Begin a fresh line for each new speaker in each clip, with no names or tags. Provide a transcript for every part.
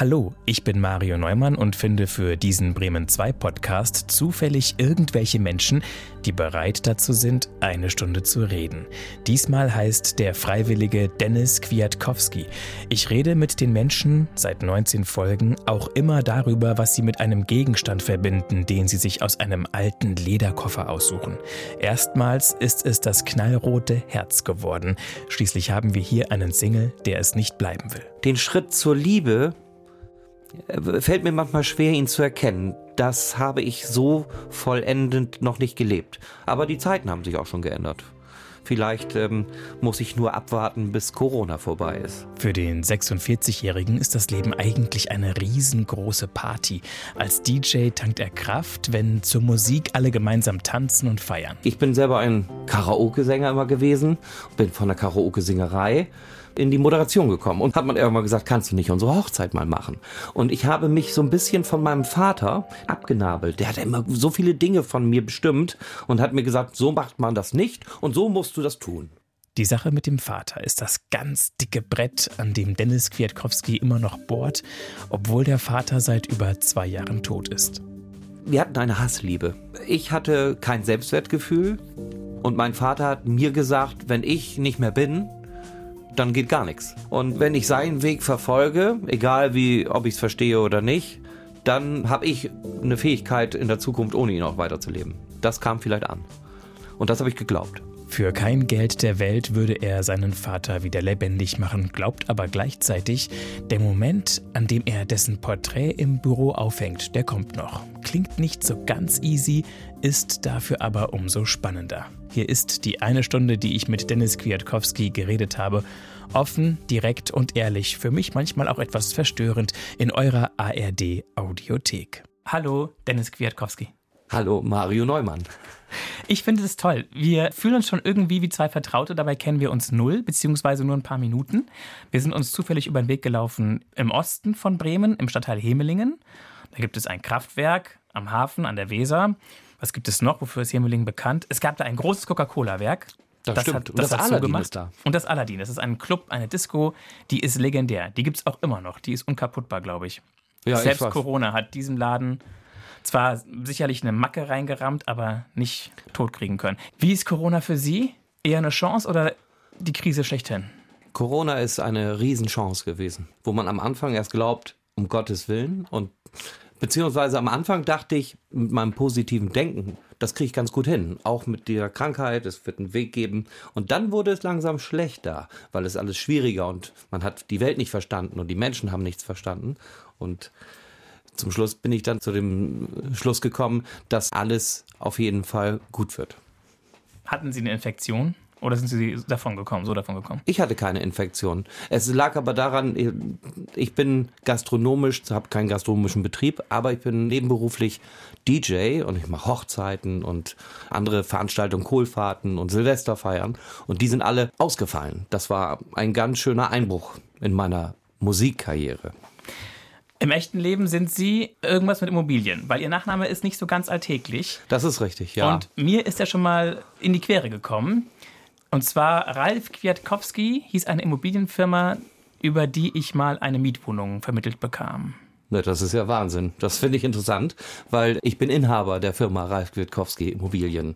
Hallo, ich bin Mario Neumann und finde für diesen Bremen 2 Podcast zufällig irgendwelche Menschen, die bereit dazu sind, eine Stunde zu reden. Diesmal heißt der Freiwillige Dennis Kwiatkowski. Ich rede mit den Menschen seit 19 Folgen auch immer darüber, was sie mit einem Gegenstand verbinden, den sie sich aus einem alten Lederkoffer aussuchen. Erstmals ist es das knallrote Herz geworden. Schließlich haben wir hier einen Single, der es nicht bleiben will.
Den Schritt zur Liebe fällt mir manchmal schwer, ihn zu erkennen. Das habe ich so vollendend noch nicht gelebt. Aber die Zeiten haben sich auch schon geändert. Vielleicht ähm, muss ich nur abwarten, bis Corona vorbei ist.
Für den 46-Jährigen ist das Leben eigentlich eine riesengroße Party. Als DJ tankt er Kraft, wenn zur Musik alle gemeinsam tanzen und feiern.
Ich bin selber ein Karaoke-Sänger immer gewesen, bin von der Karaoke-Singerei in die Moderation gekommen und hat man irgendwann gesagt, kannst du nicht unsere Hochzeit mal machen? Und ich habe mich so ein bisschen von meinem Vater abgenabelt. Der hat immer so viele Dinge von mir bestimmt und hat mir gesagt, so macht man das nicht und so musst du das tun.
Die Sache mit dem Vater ist das ganz dicke Brett, an dem Dennis Kwiatkowski immer noch bohrt, obwohl der Vater seit über zwei Jahren tot ist.
Wir hatten eine Hassliebe. Ich hatte kein Selbstwertgefühl und mein Vater hat mir gesagt, wenn ich nicht mehr bin, dann geht gar nichts. Und wenn ich seinen Weg verfolge, egal wie, ob ich es verstehe oder nicht, dann habe ich eine Fähigkeit in der Zukunft, ohne ihn auch weiterzuleben. Das kam vielleicht an. Und das habe ich geglaubt.
Für kein Geld der Welt würde er seinen Vater wieder lebendig machen, glaubt aber gleichzeitig, der Moment, an dem er dessen Porträt im Büro aufhängt, der kommt noch. Klingt nicht so ganz easy, ist dafür aber umso spannender. Hier ist die eine Stunde, die ich mit Dennis Kwiatkowski geredet habe. Offen, direkt und ehrlich, für mich manchmal auch etwas verstörend in eurer ARD Audiothek. Hallo, Dennis Kwiatkowski.
Hallo, Mario Neumann.
Ich finde es toll. Wir fühlen uns schon irgendwie wie zwei Vertraute, dabei kennen wir uns null, beziehungsweise nur ein paar Minuten. Wir sind uns zufällig über den Weg gelaufen im Osten von Bremen, im Stadtteil Hemelingen. Da gibt es ein Kraftwerk am Hafen an der Weser. Was gibt es noch? Wofür ist Hemelingen bekannt? Es gab da ein großes Coca-Cola-Werk.
Das, das, stimmt. Hat,
das, das
hat Aladdin gemacht. ist da.
Und das Aladdin. Das ist ein Club, eine Disco, die ist legendär. Die gibt es auch immer noch. Die ist unkaputtbar, glaube ich. Ja, Selbst ich Corona hat diesem Laden zwar sicherlich eine Macke reingerammt, aber nicht totkriegen können. Wie ist Corona für Sie? Eher eine Chance oder die Krise schlechthin?
Corona ist eine Riesenchance gewesen, wo man am Anfang erst glaubt, um Gottes Willen und Beziehungsweise am Anfang dachte ich mit meinem positiven Denken, das kriege ich ganz gut hin. Auch mit der Krankheit, es wird einen Weg geben. Und dann wurde es langsam schlechter, weil es alles schwieriger und man hat die Welt nicht verstanden und die Menschen haben nichts verstanden. Und zum Schluss bin ich dann zu dem Schluss gekommen, dass alles auf jeden Fall gut wird.
Hatten Sie eine Infektion? Oder sind Sie davon gekommen, so davon gekommen?
Ich hatte keine Infektion. Es lag aber daran, ich bin gastronomisch, habe keinen gastronomischen Betrieb, aber ich bin nebenberuflich DJ und ich mache Hochzeiten und andere Veranstaltungen, Kohlfahrten und Silvesterfeiern und die sind alle ausgefallen. Das war ein ganz schöner Einbruch in meiner Musikkarriere.
Im echten Leben sind Sie irgendwas mit Immobilien, weil Ihr Nachname ist nicht so ganz alltäglich.
Das ist richtig, ja.
Und mir ist er schon mal in die Quere gekommen. Und zwar Ralf Kwiatkowski hieß eine Immobilienfirma, über die ich mal eine Mietwohnung vermittelt bekam.
Das ist ja Wahnsinn. Das finde ich interessant, weil ich bin Inhaber der Firma Ralf Kwiatkowski Immobilien.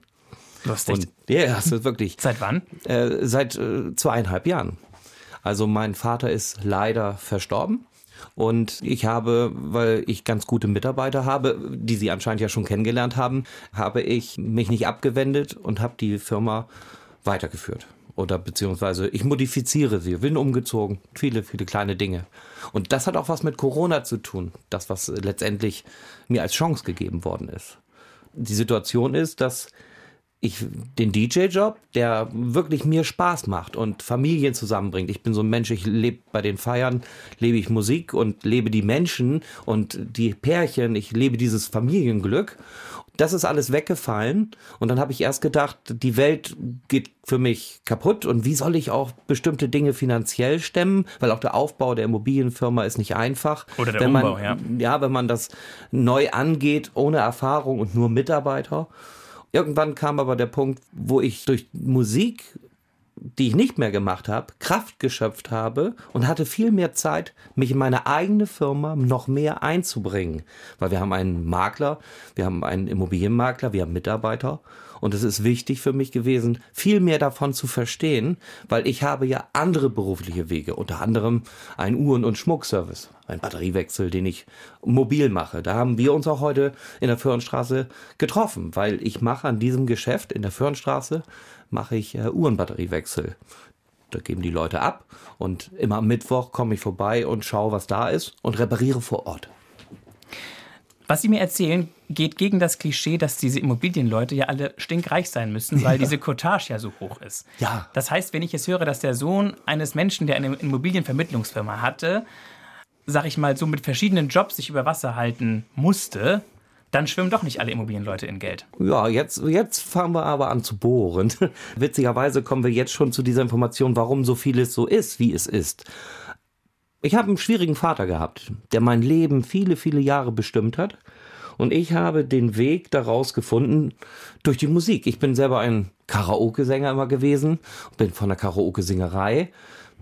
Lustig. Und,
ja, das ist wirklich.
Seit wann?
Äh, seit äh, zweieinhalb Jahren. Also mein Vater ist leider verstorben. Und ich habe, weil ich ganz gute Mitarbeiter habe, die Sie anscheinend ja schon kennengelernt haben, habe ich mich nicht abgewendet und habe die Firma weitergeführt. Oder beziehungsweise ich modifiziere sie, bin umgezogen, viele, viele kleine Dinge. Und das hat auch was mit Corona zu tun, das, was letztendlich mir als Chance gegeben worden ist. Die Situation ist, dass ich den DJ-Job, der wirklich mir Spaß macht und Familien zusammenbringt. Ich bin so ein Mensch, ich lebe bei den Feiern, lebe ich Musik und lebe die Menschen und die Pärchen, ich lebe dieses Familienglück das ist alles weggefallen. Und dann habe ich erst gedacht, die Welt geht für mich kaputt und wie soll ich auch bestimmte Dinge finanziell stemmen? Weil auch der Aufbau der Immobilienfirma ist nicht einfach.
Oder der
wenn
Umbau,
man,
ja.
Ja, wenn man das neu angeht, ohne Erfahrung und nur Mitarbeiter. Irgendwann kam aber der Punkt, wo ich durch Musik die ich nicht mehr gemacht habe, Kraft geschöpft habe und hatte viel mehr Zeit, mich in meine eigene Firma noch mehr einzubringen. Weil wir haben einen Makler, wir haben einen Immobilienmakler, wir haben Mitarbeiter und es ist wichtig für mich gewesen, viel mehr davon zu verstehen, weil ich habe ja andere berufliche Wege, unter anderem ein Uhren- und Schmuckservice, ein Batteriewechsel, den ich mobil mache. Da haben wir uns auch heute in der Föhrenstraße getroffen, weil ich mache an diesem Geschäft in der Föhrenstraße mache ich äh, Uhrenbatteriewechsel. Da geben die Leute ab und immer am Mittwoch komme ich vorbei und schaue, was da ist und repariere vor Ort.
Was Sie mir erzählen, geht gegen das Klischee, dass diese Immobilienleute ja alle stinkreich sein müssen, weil ja. diese Cottage ja so hoch ist.
Ja.
Das heißt, wenn ich jetzt höre, dass der Sohn eines Menschen, der eine Immobilienvermittlungsfirma hatte, sag ich mal, so mit verschiedenen Jobs sich über Wasser halten musste, dann schwimmen doch nicht alle Immobilienleute in Geld.
Ja, jetzt, jetzt fangen wir aber an zu bohren. Witzigerweise kommen wir jetzt schon zu dieser Information, warum so vieles so ist, wie es ist. Ich habe einen schwierigen Vater gehabt, der mein Leben viele, viele Jahre bestimmt hat. Und ich habe den Weg daraus gefunden durch die Musik. Ich bin selber ein Karaoke-Sänger immer gewesen, bin von der Karaoke-Singerei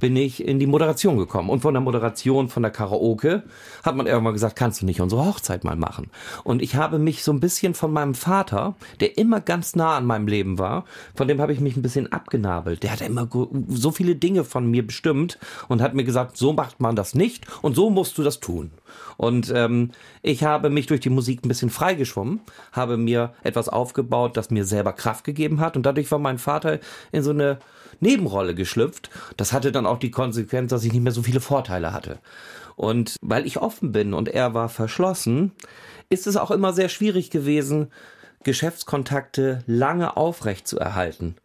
bin ich in die Moderation gekommen. Und von der Moderation, von der Karaoke, hat man irgendwann gesagt, kannst du nicht unsere Hochzeit mal machen? Und ich habe mich so ein bisschen von meinem Vater, der immer ganz nah an meinem Leben war, von dem habe ich mich ein bisschen abgenabelt. Der hat immer so viele Dinge von mir bestimmt und hat mir gesagt, so macht man das nicht und so musst du das tun. Und ähm, ich habe mich durch die Musik ein bisschen freigeschwommen, habe mir etwas aufgebaut, das mir selber Kraft gegeben hat. Und dadurch war mein Vater in so eine Nebenrolle geschlüpft. Das hatte dann auch die Konsequenz, dass ich nicht mehr so viele Vorteile hatte. Und weil ich offen bin und er war verschlossen, ist es auch immer sehr schwierig gewesen, Geschäftskontakte lange aufrecht zu erhalten.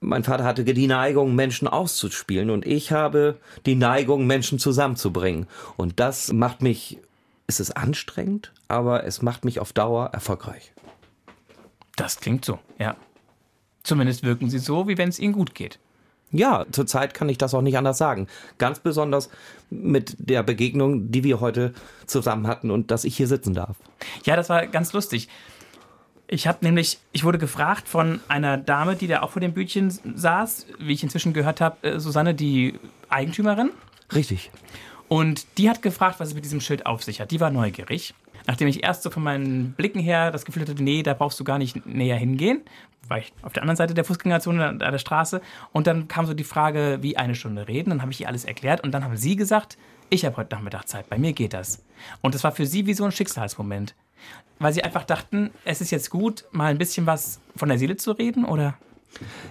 Mein Vater hatte die Neigung, Menschen auszuspielen und ich habe die Neigung, Menschen zusammenzubringen. Und das macht mich, es ist anstrengend, aber es macht mich auf Dauer erfolgreich.
Das klingt so, ja. Zumindest wirken sie so, wie wenn es ihnen gut geht.
Ja, zurzeit kann ich das auch nicht anders sagen. Ganz besonders mit der Begegnung, die wir heute zusammen hatten und dass ich hier sitzen darf.
Ja, das war ganz lustig. Ich habe nämlich, ich wurde gefragt von einer Dame, die da auch vor dem Bütchen saß, wie ich inzwischen gehört habe, äh, Susanne, die Eigentümerin.
Richtig.
Und die hat gefragt, was es mit diesem Schild auf sich hat. Die war neugierig. Nachdem ich erst so von meinen Blicken her das Gefühl hatte, nee, da brauchst du gar nicht näher hingehen, war ich auf der anderen Seite der Fußgängerzone an der Straße. Und dann kam so die Frage, wie eine Stunde reden. Dann habe ich ihr alles erklärt und dann haben sie gesagt, ich habe heute Nachmittag Zeit, bei mir geht das. Und das war für sie wie so ein Schicksalsmoment. Weil sie einfach dachten, es ist jetzt gut, mal ein bisschen was von der Seele zu reden, oder?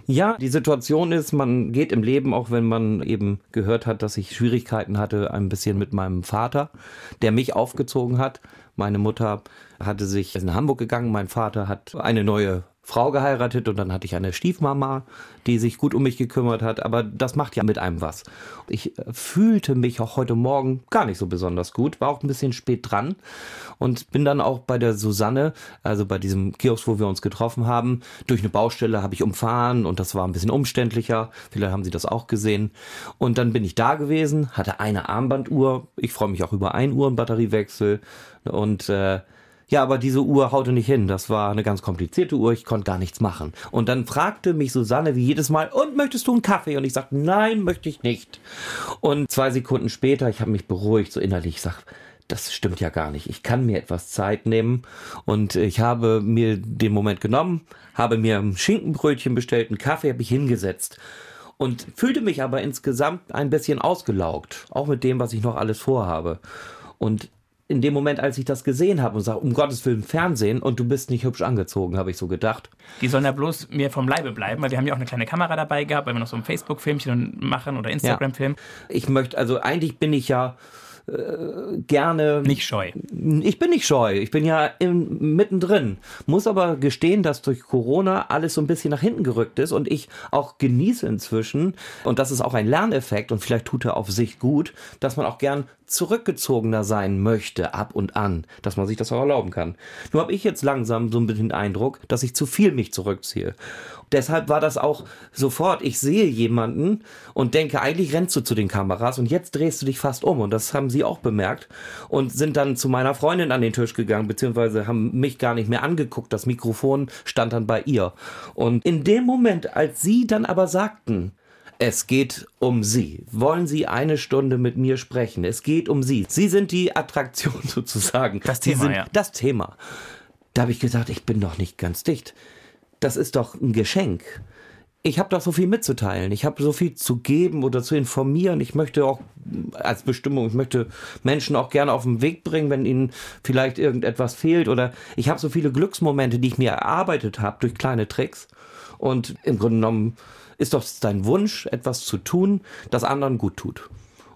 Ja, die Situation ist, man geht im Leben, auch wenn man eben gehört hat, dass ich Schwierigkeiten hatte, ein bisschen mit meinem Vater, der mich aufgezogen hat. Meine Mutter hatte sich in Hamburg gegangen, mein Vater hat eine neue Frau geheiratet und dann hatte ich eine Stiefmama, die sich gut um mich gekümmert hat, aber das macht ja mit einem was. Ich äh, fühlte mich auch heute Morgen gar nicht so besonders gut, war auch ein bisschen spät dran und bin dann auch bei der Susanne, also bei diesem Kiosk, wo wir uns getroffen haben, durch eine Baustelle habe ich umfahren und das war ein bisschen umständlicher. Vielleicht haben Sie das auch gesehen. Und dann bin ich da gewesen, hatte eine Armbanduhr. Ich freue mich auch über ein Uhr Batteriewechsel und äh, ja, aber diese Uhr haute nicht hin. Das war eine ganz komplizierte Uhr. Ich konnte gar nichts machen. Und dann fragte mich Susanne wie jedes Mal, und möchtest du einen Kaffee? Und ich sagte, nein, möchte ich nicht. Und zwei Sekunden später, ich habe mich beruhigt, so innerlich, ich sag, das stimmt ja gar nicht. Ich kann mir etwas Zeit nehmen und ich habe mir den Moment genommen, habe mir ein Schinkenbrötchen bestellt, einen Kaffee habe ich hingesetzt und fühlte mich aber insgesamt ein bisschen ausgelaugt, auch mit dem, was ich noch alles vorhabe. Und in dem Moment, als ich das gesehen habe und sage, um Gottes Willen Fernsehen und du bist nicht hübsch angezogen, habe ich so gedacht.
Die sollen ja bloß mir vom Leibe bleiben, weil wir haben ja auch eine kleine Kamera dabei gehabt, weil wir noch so ein Facebook-Filmchen machen oder Instagram-Film.
Ja. Ich möchte, also eigentlich bin ich ja gerne.
Nicht scheu.
Ich bin nicht scheu. Ich bin ja im, mittendrin. Muss aber gestehen, dass durch Corona alles so ein bisschen nach hinten gerückt ist und ich auch genieße inzwischen, und das ist auch ein Lerneffekt und vielleicht tut er auf sich gut, dass man auch gern zurückgezogener sein möchte ab und an, dass man sich das auch erlauben kann. Nur habe ich jetzt langsam so ein bisschen den Eindruck, dass ich zu viel mich zurückziehe. Deshalb war das auch sofort, ich sehe jemanden und denke, eigentlich rennst du zu den Kameras und jetzt drehst du dich fast um. Und das haben sie auch bemerkt und sind dann zu meiner Freundin an den Tisch gegangen, beziehungsweise haben mich gar nicht mehr angeguckt. Das Mikrofon stand dann bei ihr. Und in dem Moment, als sie dann aber sagten, es geht um Sie. Wollen Sie eine Stunde mit mir sprechen? Es geht um Sie. Sie sind die Attraktion sozusagen.
Das Thema,
Sie sind
ja.
das Thema. Da habe ich gesagt, ich bin doch nicht ganz dicht. Das ist doch ein Geschenk. Ich habe doch so viel mitzuteilen. Ich habe so viel zu geben oder zu informieren. Ich möchte auch als Bestimmung, ich möchte Menschen auch gerne auf den Weg bringen, wenn ihnen vielleicht irgendetwas fehlt. Oder ich habe so viele Glücksmomente, die ich mir erarbeitet habe durch kleine Tricks. Und im Grunde genommen ist doch dein Wunsch, etwas zu tun, das anderen gut tut.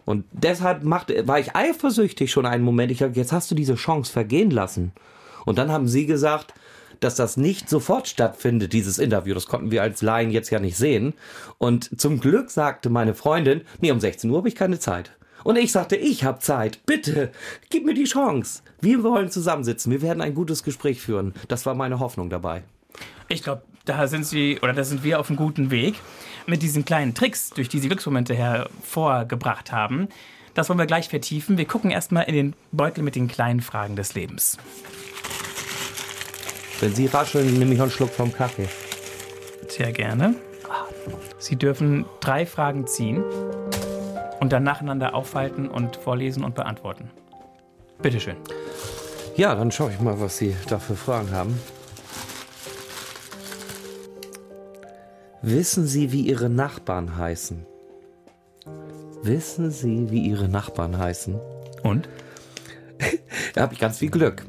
Und deshalb macht, war ich eifersüchtig schon einen Moment. Ich dachte, jetzt hast du diese Chance vergehen lassen. Und dann haben sie gesagt, dass das nicht sofort stattfindet, dieses Interview. Das konnten wir als Laien jetzt ja nicht sehen. Und zum Glück sagte meine Freundin, nee, um 16 Uhr habe ich keine Zeit. Und ich sagte, ich habe Zeit. Bitte, gib mir die Chance. Wir wollen zusammensitzen. Wir werden ein gutes Gespräch führen. Das war meine Hoffnung dabei.
Ich glaube, da sind Sie oder da sind wir auf einem guten Weg mit diesen kleinen Tricks, durch die Sie Glücksmomente hervorgebracht haben. Das wollen wir gleich vertiefen. Wir gucken erstmal in den Beutel mit den kleinen Fragen des Lebens.
Wenn Sie rascheln, nehme ich noch einen Schluck vom Kaffee.
Sehr gerne. Sie dürfen drei Fragen ziehen und dann nacheinander aufhalten und vorlesen und beantworten. Bitteschön.
Ja, dann schaue ich mal, was Sie da für Fragen haben. Wissen Sie, wie Ihre Nachbarn heißen? Wissen Sie, wie Ihre Nachbarn heißen?
Und?
Da habe ich ganz viel Glück.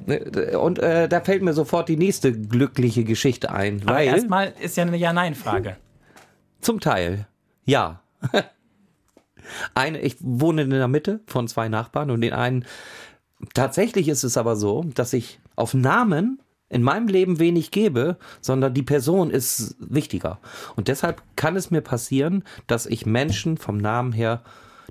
Und äh, da fällt mir sofort die nächste glückliche Geschichte ein.
Aber
weil
erstmal ist ja eine Ja-Nein-Frage.
zum Teil, ja. Eine, ich wohne in der Mitte von zwei Nachbarn und den einen. Tatsächlich ist es aber so, dass ich auf Namen in meinem Leben wenig gebe, sondern die Person ist wichtiger. Und deshalb kann es mir passieren, dass ich Menschen vom Namen her,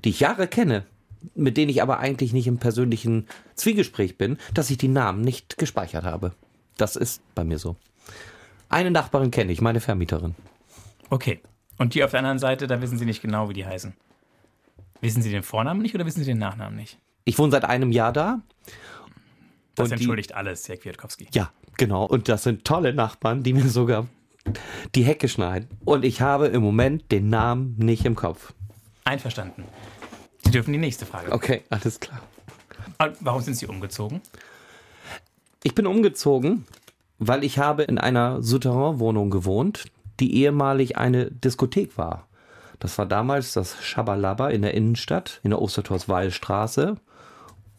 die ich Jahre kenne, mit denen ich aber eigentlich nicht im persönlichen Zwiegespräch bin, dass ich die Namen nicht gespeichert habe. Das ist bei mir so. Eine Nachbarin kenne ich, meine Vermieterin.
Okay. Und die auf der anderen Seite, da wissen Sie nicht genau, wie die heißen. Wissen Sie den Vornamen nicht oder wissen Sie den Nachnamen nicht?
Ich wohne seit einem Jahr da.
Das
Und die-
entschuldigt alles, Herr Kwiatkowski.
Ja, genau. Und das sind tolle Nachbarn, die mir sogar die Hecke schneiden. Und ich habe im Moment den Namen nicht im Kopf.
Einverstanden. Sie dürfen die nächste Frage.
Okay, alles klar.
Warum sind Sie umgezogen?
Ich bin umgezogen, weil ich habe in einer Souterrain-Wohnung gewohnt, die ehemalig eine Diskothek war. Das war damals das Schabalaba in der Innenstadt, in der Ostertorswallstraße.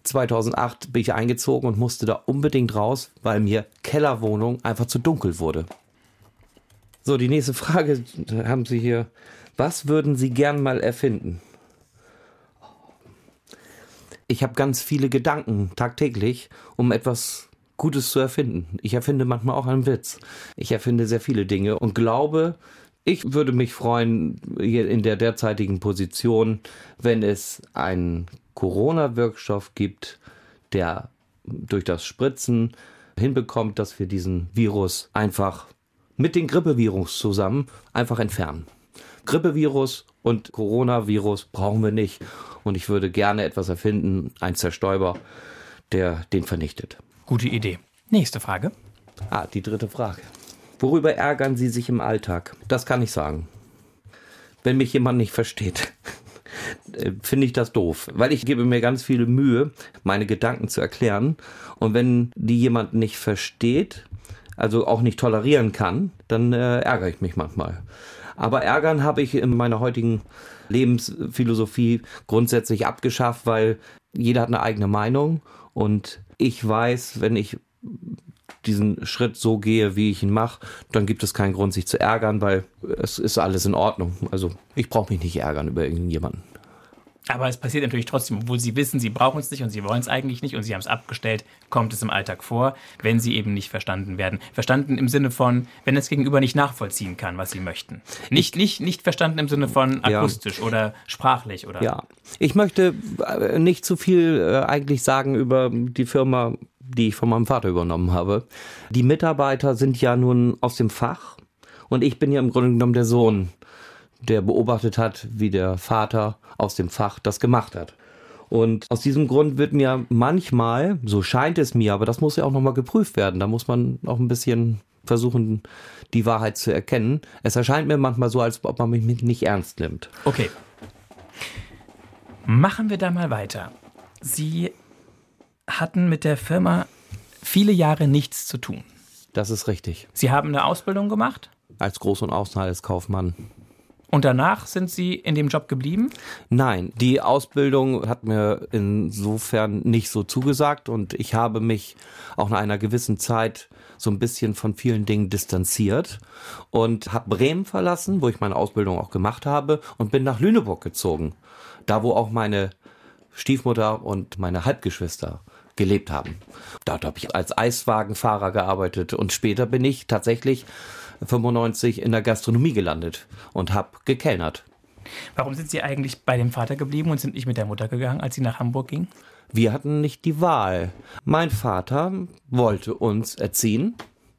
2008 bin ich eingezogen und musste da unbedingt raus, weil mir Kellerwohnung einfach zu dunkel wurde. So, die nächste Frage haben Sie hier. Was würden Sie gern mal erfinden? Ich habe ganz viele Gedanken tagtäglich, um etwas Gutes zu erfinden. Ich erfinde manchmal auch einen Witz. Ich erfinde sehr viele Dinge und glaube, ich würde mich freuen, hier in der derzeitigen Position, wenn es einen Corona-Wirkstoff gibt, der durch das Spritzen hinbekommt, dass wir diesen Virus einfach mit dem Grippevirus zusammen einfach entfernen. Grippevirus und Coronavirus brauchen wir nicht. Und ich würde gerne etwas erfinden, ein Zerstäuber, der den vernichtet.
Gute Idee. Nächste Frage.
Ah, die dritte Frage. Worüber ärgern Sie sich im Alltag? Das kann ich sagen. Wenn mich jemand nicht versteht, äh, finde ich das doof, weil ich gebe mir ganz viele Mühe, meine Gedanken zu erklären. Und wenn die jemand nicht versteht, also auch nicht tolerieren kann, dann äh, ärgere ich mich manchmal. Aber ärgern habe ich in meiner heutigen Lebensphilosophie grundsätzlich abgeschafft, weil jeder hat eine eigene Meinung und ich weiß, wenn ich diesen Schritt so gehe, wie ich ihn mache, dann gibt es keinen Grund, sich zu ärgern, weil es ist alles in Ordnung. Also ich brauche mich nicht ärgern über irgendjemanden.
Aber es passiert natürlich trotzdem, obwohl sie wissen, sie brauchen es nicht und sie wollen es eigentlich nicht und sie haben es abgestellt, kommt es im Alltag vor, wenn sie eben nicht verstanden werden. Verstanden im Sinne von, wenn das Gegenüber nicht nachvollziehen kann, was sie möchten. Nicht, nicht, nicht verstanden im Sinne von akustisch ja. oder sprachlich oder.
Ja, ich möchte äh, nicht zu viel äh, eigentlich sagen über die Firma, die ich von meinem Vater übernommen habe. Die Mitarbeiter sind ja nun aus dem Fach und ich bin ja im Grunde genommen der Sohn der beobachtet hat, wie der Vater aus dem Fach das gemacht hat. Und aus diesem Grund wird mir manchmal, so scheint es mir, aber das muss ja auch nochmal geprüft werden, da muss man auch ein bisschen versuchen, die Wahrheit zu erkennen. Es erscheint mir manchmal so, als ob man mich nicht ernst nimmt.
Okay. Machen wir da mal weiter. Sie hatten mit der Firma viele Jahre nichts zu tun.
Das ist richtig.
Sie haben eine Ausbildung gemacht?
Als Groß- und Außenhandelskaufmann.
Und danach sind Sie in dem Job geblieben?
Nein, die Ausbildung hat mir insofern nicht so zugesagt und ich habe mich auch nach einer gewissen Zeit so ein bisschen von vielen Dingen distanziert und habe Bremen verlassen, wo ich meine Ausbildung auch gemacht habe und bin nach Lüneburg gezogen, da wo auch meine Stiefmutter und meine Halbgeschwister gelebt haben. Dort habe ich als Eiswagenfahrer gearbeitet und später bin ich tatsächlich 95 in der Gastronomie gelandet und habe gekellnert.
Warum sind Sie eigentlich bei dem Vater geblieben und sind nicht mit der Mutter gegangen, als Sie nach Hamburg ging?
Wir hatten nicht die Wahl. Mein Vater wollte uns erziehen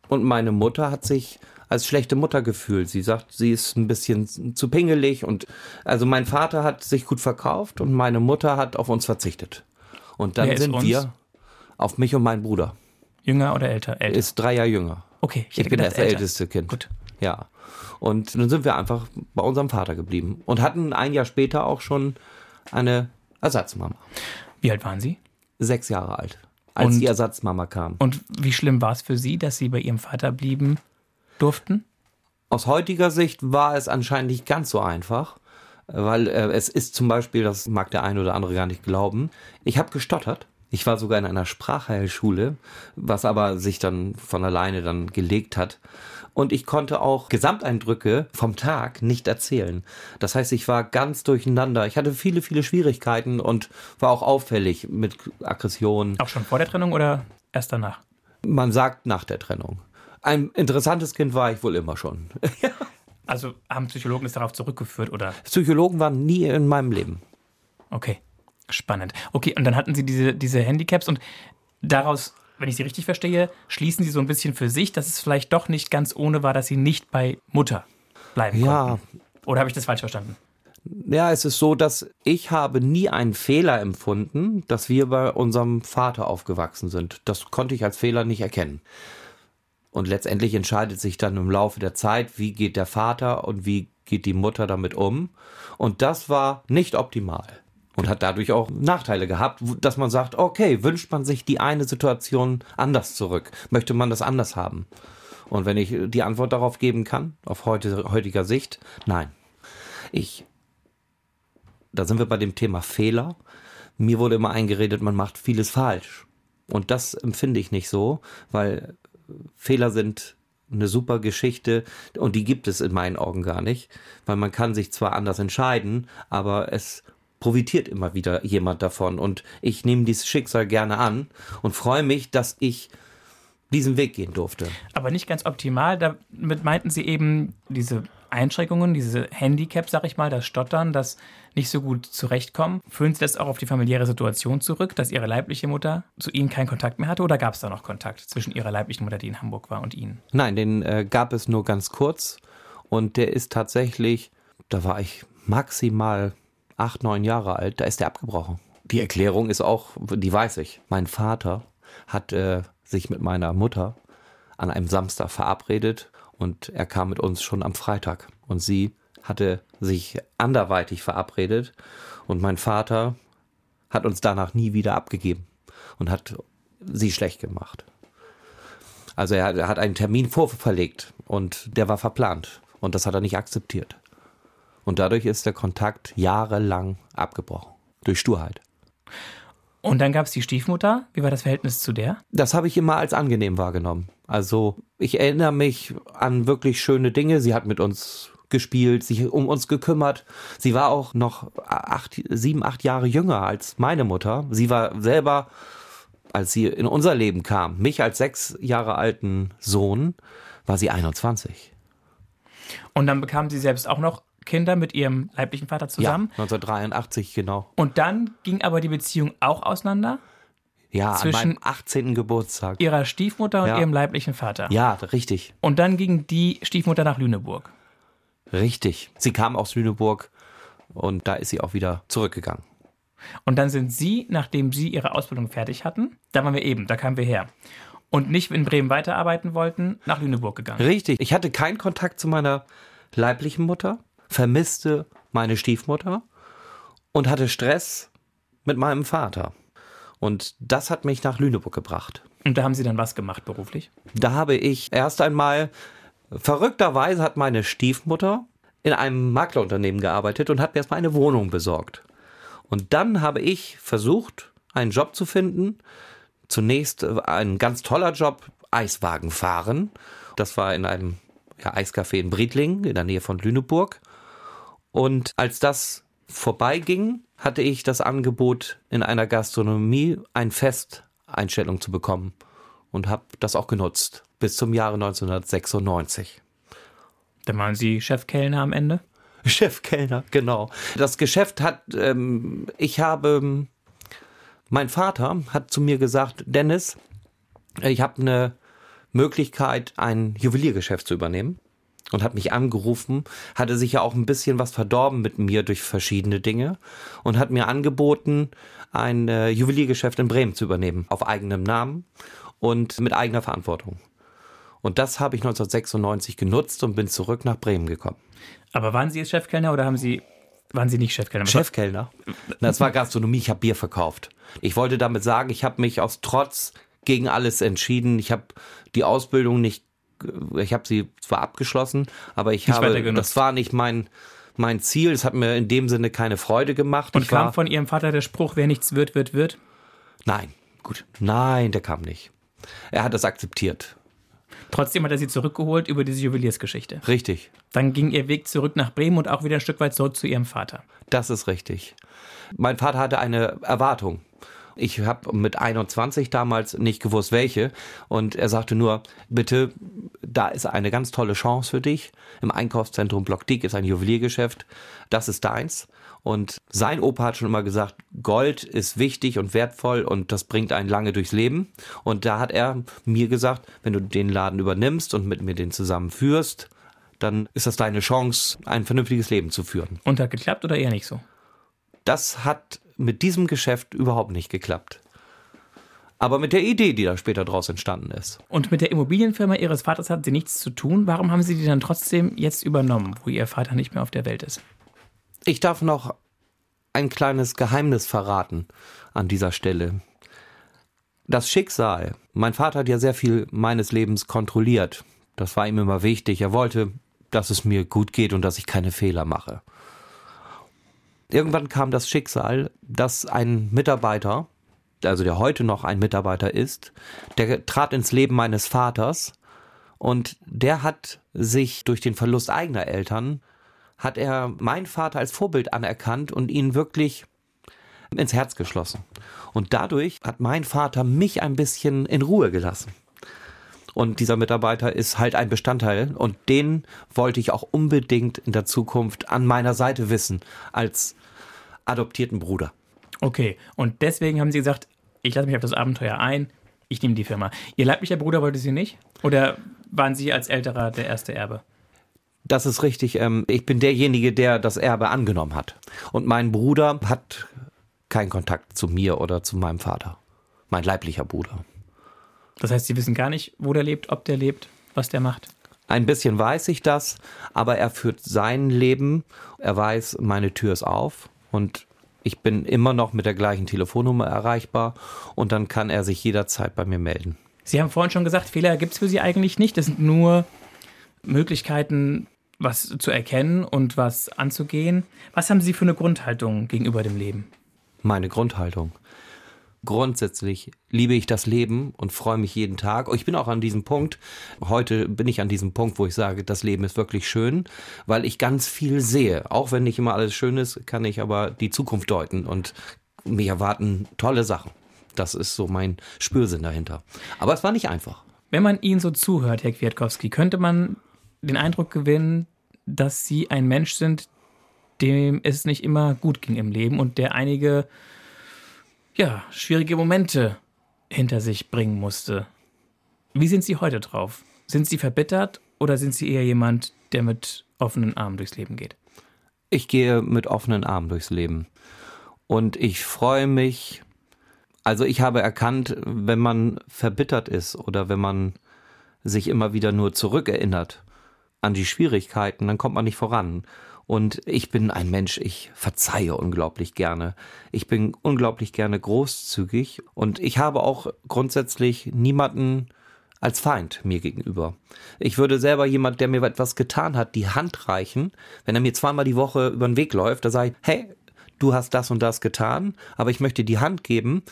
und meine Mutter hat sich als schlechte Mutter gefühlt. Sie sagt, sie ist ein bisschen zu pingelig und also mein Vater hat sich gut verkauft und meine Mutter hat auf uns verzichtet. Und dann sind uns? wir auf mich und meinen Bruder.
Jünger oder älter?
älter? Ist drei Jahre jünger.
Okay,
ich, ich bin das älter. älteste Kind. Gut. Ja. Und dann sind wir einfach bei unserem Vater geblieben und hatten ein Jahr später auch schon eine Ersatzmama.
Wie alt waren Sie?
Sechs Jahre alt, als und, die Ersatzmama kam.
Und wie schlimm war es für Sie, dass Sie bei Ihrem Vater blieben durften?
Aus heutiger Sicht war es anscheinend nicht ganz so einfach, weil äh, es ist zum Beispiel, das mag der eine oder andere gar nicht glauben, ich habe gestottert ich war sogar in einer Sprachheilschule, was aber sich dann von alleine dann gelegt hat. Und ich konnte auch Gesamteindrücke vom Tag nicht erzählen. Das heißt, ich war ganz durcheinander. Ich hatte viele, viele Schwierigkeiten und war auch auffällig mit Aggressionen.
Auch schon vor der Trennung oder erst danach?
Man sagt nach der Trennung. Ein interessantes Kind war ich wohl immer schon.
also haben Psychologen es darauf zurückgeführt, oder?
Psychologen waren nie in meinem Leben.
Okay. Spannend. Okay, und dann hatten Sie diese, diese Handicaps und daraus, wenn ich Sie richtig verstehe, schließen Sie so ein bisschen für sich, dass es vielleicht doch nicht ganz ohne war, dass Sie nicht bei Mutter bleiben ja. konnten. Oder habe ich das falsch verstanden?
Ja, es ist so, dass ich habe nie einen Fehler empfunden, dass wir bei unserem Vater aufgewachsen sind. Das konnte ich als Fehler nicht erkennen. Und letztendlich entscheidet sich dann im Laufe der Zeit, wie geht der Vater und wie geht die Mutter damit um. Und das war nicht optimal und hat dadurch auch Nachteile gehabt, dass man sagt, okay, wünscht man sich die eine Situation anders zurück? Möchte man das anders haben? Und wenn ich die Antwort darauf geben kann, auf heute, heutiger Sicht, nein. Ich, da sind wir bei dem Thema Fehler. Mir wurde immer eingeredet, man macht vieles falsch. Und das empfinde ich nicht so, weil Fehler sind eine super Geschichte und die gibt es in meinen Augen gar nicht, weil man kann sich zwar anders entscheiden, aber es profitiert immer wieder jemand davon. Und ich nehme dieses Schicksal gerne an und freue mich, dass ich diesen Weg gehen durfte.
Aber nicht ganz optimal. Damit meinten Sie eben diese Einschränkungen, diese Handicaps, sag ich mal, das Stottern, das nicht so gut zurechtkommen. Führen Sie das auch auf die familiäre Situation zurück, dass Ihre leibliche Mutter zu Ihnen keinen Kontakt mehr hatte oder gab es da noch Kontakt zwischen Ihrer leiblichen Mutter, die in Hamburg war, und Ihnen?
Nein, den äh, gab es nur ganz kurz und der ist tatsächlich, da war ich maximal acht, neun Jahre alt, da ist er abgebrochen. Die Erklärung ist auch, die weiß ich. Mein Vater hat äh, sich mit meiner Mutter an einem Samstag verabredet und er kam mit uns schon am Freitag. Und sie hatte sich anderweitig verabredet und mein Vater hat uns danach nie wieder abgegeben und hat sie schlecht gemacht. Also er, er hat einen Termin vorverlegt und der war verplant und das hat er nicht akzeptiert. Und dadurch ist der Kontakt jahrelang abgebrochen. Durch Sturheit.
Und dann gab es die Stiefmutter. Wie war das Verhältnis zu der?
Das habe ich immer als angenehm wahrgenommen. Also ich erinnere mich an wirklich schöne Dinge. Sie hat mit uns gespielt, sich um uns gekümmert. Sie war auch noch acht, sieben, acht Jahre jünger als meine Mutter. Sie war selber, als sie in unser Leben kam, mich als sechs Jahre alten Sohn, war sie 21.
Und dann bekam sie selbst auch noch Kinder mit ihrem leiblichen Vater zusammen.
Ja, 1983, genau.
Und dann ging aber die Beziehung auch auseinander?
Ja, an meinem 18. Geburtstag.
Ihrer Stiefmutter und ja. ihrem leiblichen Vater.
Ja, richtig.
Und dann ging die Stiefmutter nach Lüneburg.
Richtig. Sie kam aus Lüneburg und da ist sie auch wieder zurückgegangen.
Und dann sind Sie, nachdem Sie Ihre Ausbildung fertig hatten, da waren wir eben, da kamen wir her, und nicht in Bremen weiterarbeiten wollten, nach Lüneburg gegangen.
Richtig. Ich hatte keinen Kontakt zu meiner leiblichen Mutter, vermisste meine Stiefmutter und hatte Stress mit meinem Vater. Und das hat mich nach Lüneburg gebracht.
Und da haben Sie dann was gemacht beruflich?
Da habe ich erst einmal, verrückterweise hat meine Stiefmutter in einem Maklerunternehmen gearbeitet und hat mir erstmal eine Wohnung besorgt. Und dann habe ich versucht, einen Job zu finden. Zunächst ein ganz toller Job, Eiswagen fahren. Das war in einem ja, Eiscafé in Briedling in der Nähe von Lüneburg. Und als das vorbeiging, hatte ich das Angebot, in einer Gastronomie ein Festeinstellung zu bekommen und habe das auch genutzt bis zum Jahre 1996.
Dann waren Sie Chefkellner am Ende?
Chefkellner, genau. Das Geschäft hat, ähm, ich habe, mein Vater hat zu mir gesagt, Dennis, ich habe eine Möglichkeit, ein Juweliergeschäft zu übernehmen und hat mich angerufen, hatte sich ja auch ein bisschen was verdorben mit mir durch verschiedene Dinge und hat mir angeboten, ein äh, Juweliergeschäft in Bremen zu übernehmen, auf eigenem Namen und mit eigener Verantwortung. Und das habe ich 1996 genutzt und bin zurück nach Bremen gekommen.
Aber waren Sie jetzt Chefkellner oder haben Sie waren Sie nicht Chefkellner?
Chefkellner. Das war Gastronomie. Ich habe Bier verkauft. Ich wollte damit sagen, ich habe mich aus Trotz gegen alles entschieden. Ich habe die Ausbildung nicht ich habe sie zwar abgeschlossen, aber ich nicht habe, das war nicht mein, mein Ziel. Es hat mir in dem Sinne keine Freude gemacht.
Und ich kam war, von Ihrem Vater der Spruch, wer nichts wird, wird, wird?
Nein. Gut. Nein, der kam nicht. Er hat das akzeptiert.
Trotzdem hat er sie zurückgeholt über diese Juweliersgeschichte.
Richtig.
Dann ging ihr Weg zurück nach Bremen und auch wieder ein Stück weit zurück zu ihrem Vater.
Das ist richtig. Mein Vater hatte eine Erwartung. Ich habe mit 21 damals nicht gewusst, welche. Und er sagte nur, bitte, da ist eine ganz tolle Chance für dich. Im Einkaufszentrum Block Dick ist ein Juweliergeschäft. Das ist deins. Und sein Opa hat schon immer gesagt, Gold ist wichtig und wertvoll und das bringt einen lange durchs Leben. Und da hat er mir gesagt, wenn du den Laden übernimmst und mit mir den zusammenführst, dann ist das deine Chance, ein vernünftiges Leben zu führen.
Und hat geklappt oder eher nicht so?
Das hat mit diesem Geschäft überhaupt nicht geklappt. Aber mit der Idee, die da später draus entstanden ist.
Und mit der Immobilienfirma Ihres Vaters hat sie nichts zu tun. Warum haben Sie die dann trotzdem jetzt übernommen, wo Ihr Vater nicht mehr auf der Welt ist?
Ich darf noch ein kleines Geheimnis verraten an dieser Stelle. Das Schicksal. Mein Vater hat ja sehr viel meines Lebens kontrolliert. Das war ihm immer wichtig. Er wollte, dass es mir gut geht und dass ich keine Fehler mache. Irgendwann kam das Schicksal, dass ein Mitarbeiter, also der heute noch ein Mitarbeiter ist, der trat ins Leben meines Vaters und der hat sich durch den Verlust eigener Eltern, hat er meinen Vater als Vorbild anerkannt und ihn wirklich ins Herz geschlossen. Und dadurch hat mein Vater mich ein bisschen in Ruhe gelassen. Und dieser Mitarbeiter ist halt ein Bestandteil und den wollte ich auch unbedingt in der Zukunft an meiner Seite wissen als adoptierten Bruder.
Okay, und deswegen haben Sie gesagt, ich lasse mich auf das Abenteuer ein, ich nehme die Firma. Ihr leiblicher Bruder wollte Sie nicht? Oder waren Sie als älterer der erste Erbe?
Das ist richtig. Ähm, ich bin derjenige, der das Erbe angenommen hat. Und mein Bruder hat keinen Kontakt zu mir oder zu meinem Vater. Mein leiblicher Bruder.
Das heißt, Sie wissen gar nicht, wo der lebt, ob der lebt, was der macht?
Ein bisschen weiß ich das, aber er führt sein Leben. Er weiß, meine Tür ist auf und ich bin immer noch mit der gleichen Telefonnummer erreichbar und dann kann er sich jederzeit bei mir melden.
Sie haben vorhin schon gesagt, Fehler gibt es für Sie eigentlich nicht. Das sind nur Möglichkeiten, was zu erkennen und was anzugehen. Was haben Sie für eine Grundhaltung gegenüber dem Leben?
Meine Grundhaltung. Grundsätzlich liebe ich das Leben und freue mich jeden Tag. Ich bin auch an diesem Punkt, heute bin ich an diesem Punkt, wo ich sage, das Leben ist wirklich schön, weil ich ganz viel sehe. Auch wenn nicht immer alles schön ist, kann ich aber die Zukunft deuten und mich erwarten tolle Sachen. Das ist so mein Spürsinn dahinter. Aber es war nicht einfach.
Wenn man Ihnen so zuhört, Herr Kwiatkowski, könnte man den Eindruck gewinnen, dass Sie ein Mensch sind, dem es nicht immer gut ging im Leben und der einige ja, schwierige Momente hinter sich bringen musste. Wie sind Sie heute drauf? Sind Sie verbittert oder sind Sie eher jemand, der mit offenen Armen durchs Leben geht?
Ich gehe mit offenen Armen durchs Leben. Und ich freue mich, also ich habe erkannt, wenn man verbittert ist oder wenn man sich immer wieder nur zurückerinnert an die Schwierigkeiten, dann kommt man nicht voran. Und ich bin ein Mensch, ich verzeihe unglaublich gerne. Ich bin unglaublich gerne großzügig und ich habe auch grundsätzlich niemanden als Feind mir gegenüber. Ich würde selber jemand, der mir etwas getan hat, die Hand reichen. Wenn er mir zweimal die Woche über den Weg läuft, da sage ich, hey, du hast das und das getan, aber ich möchte die Hand geben,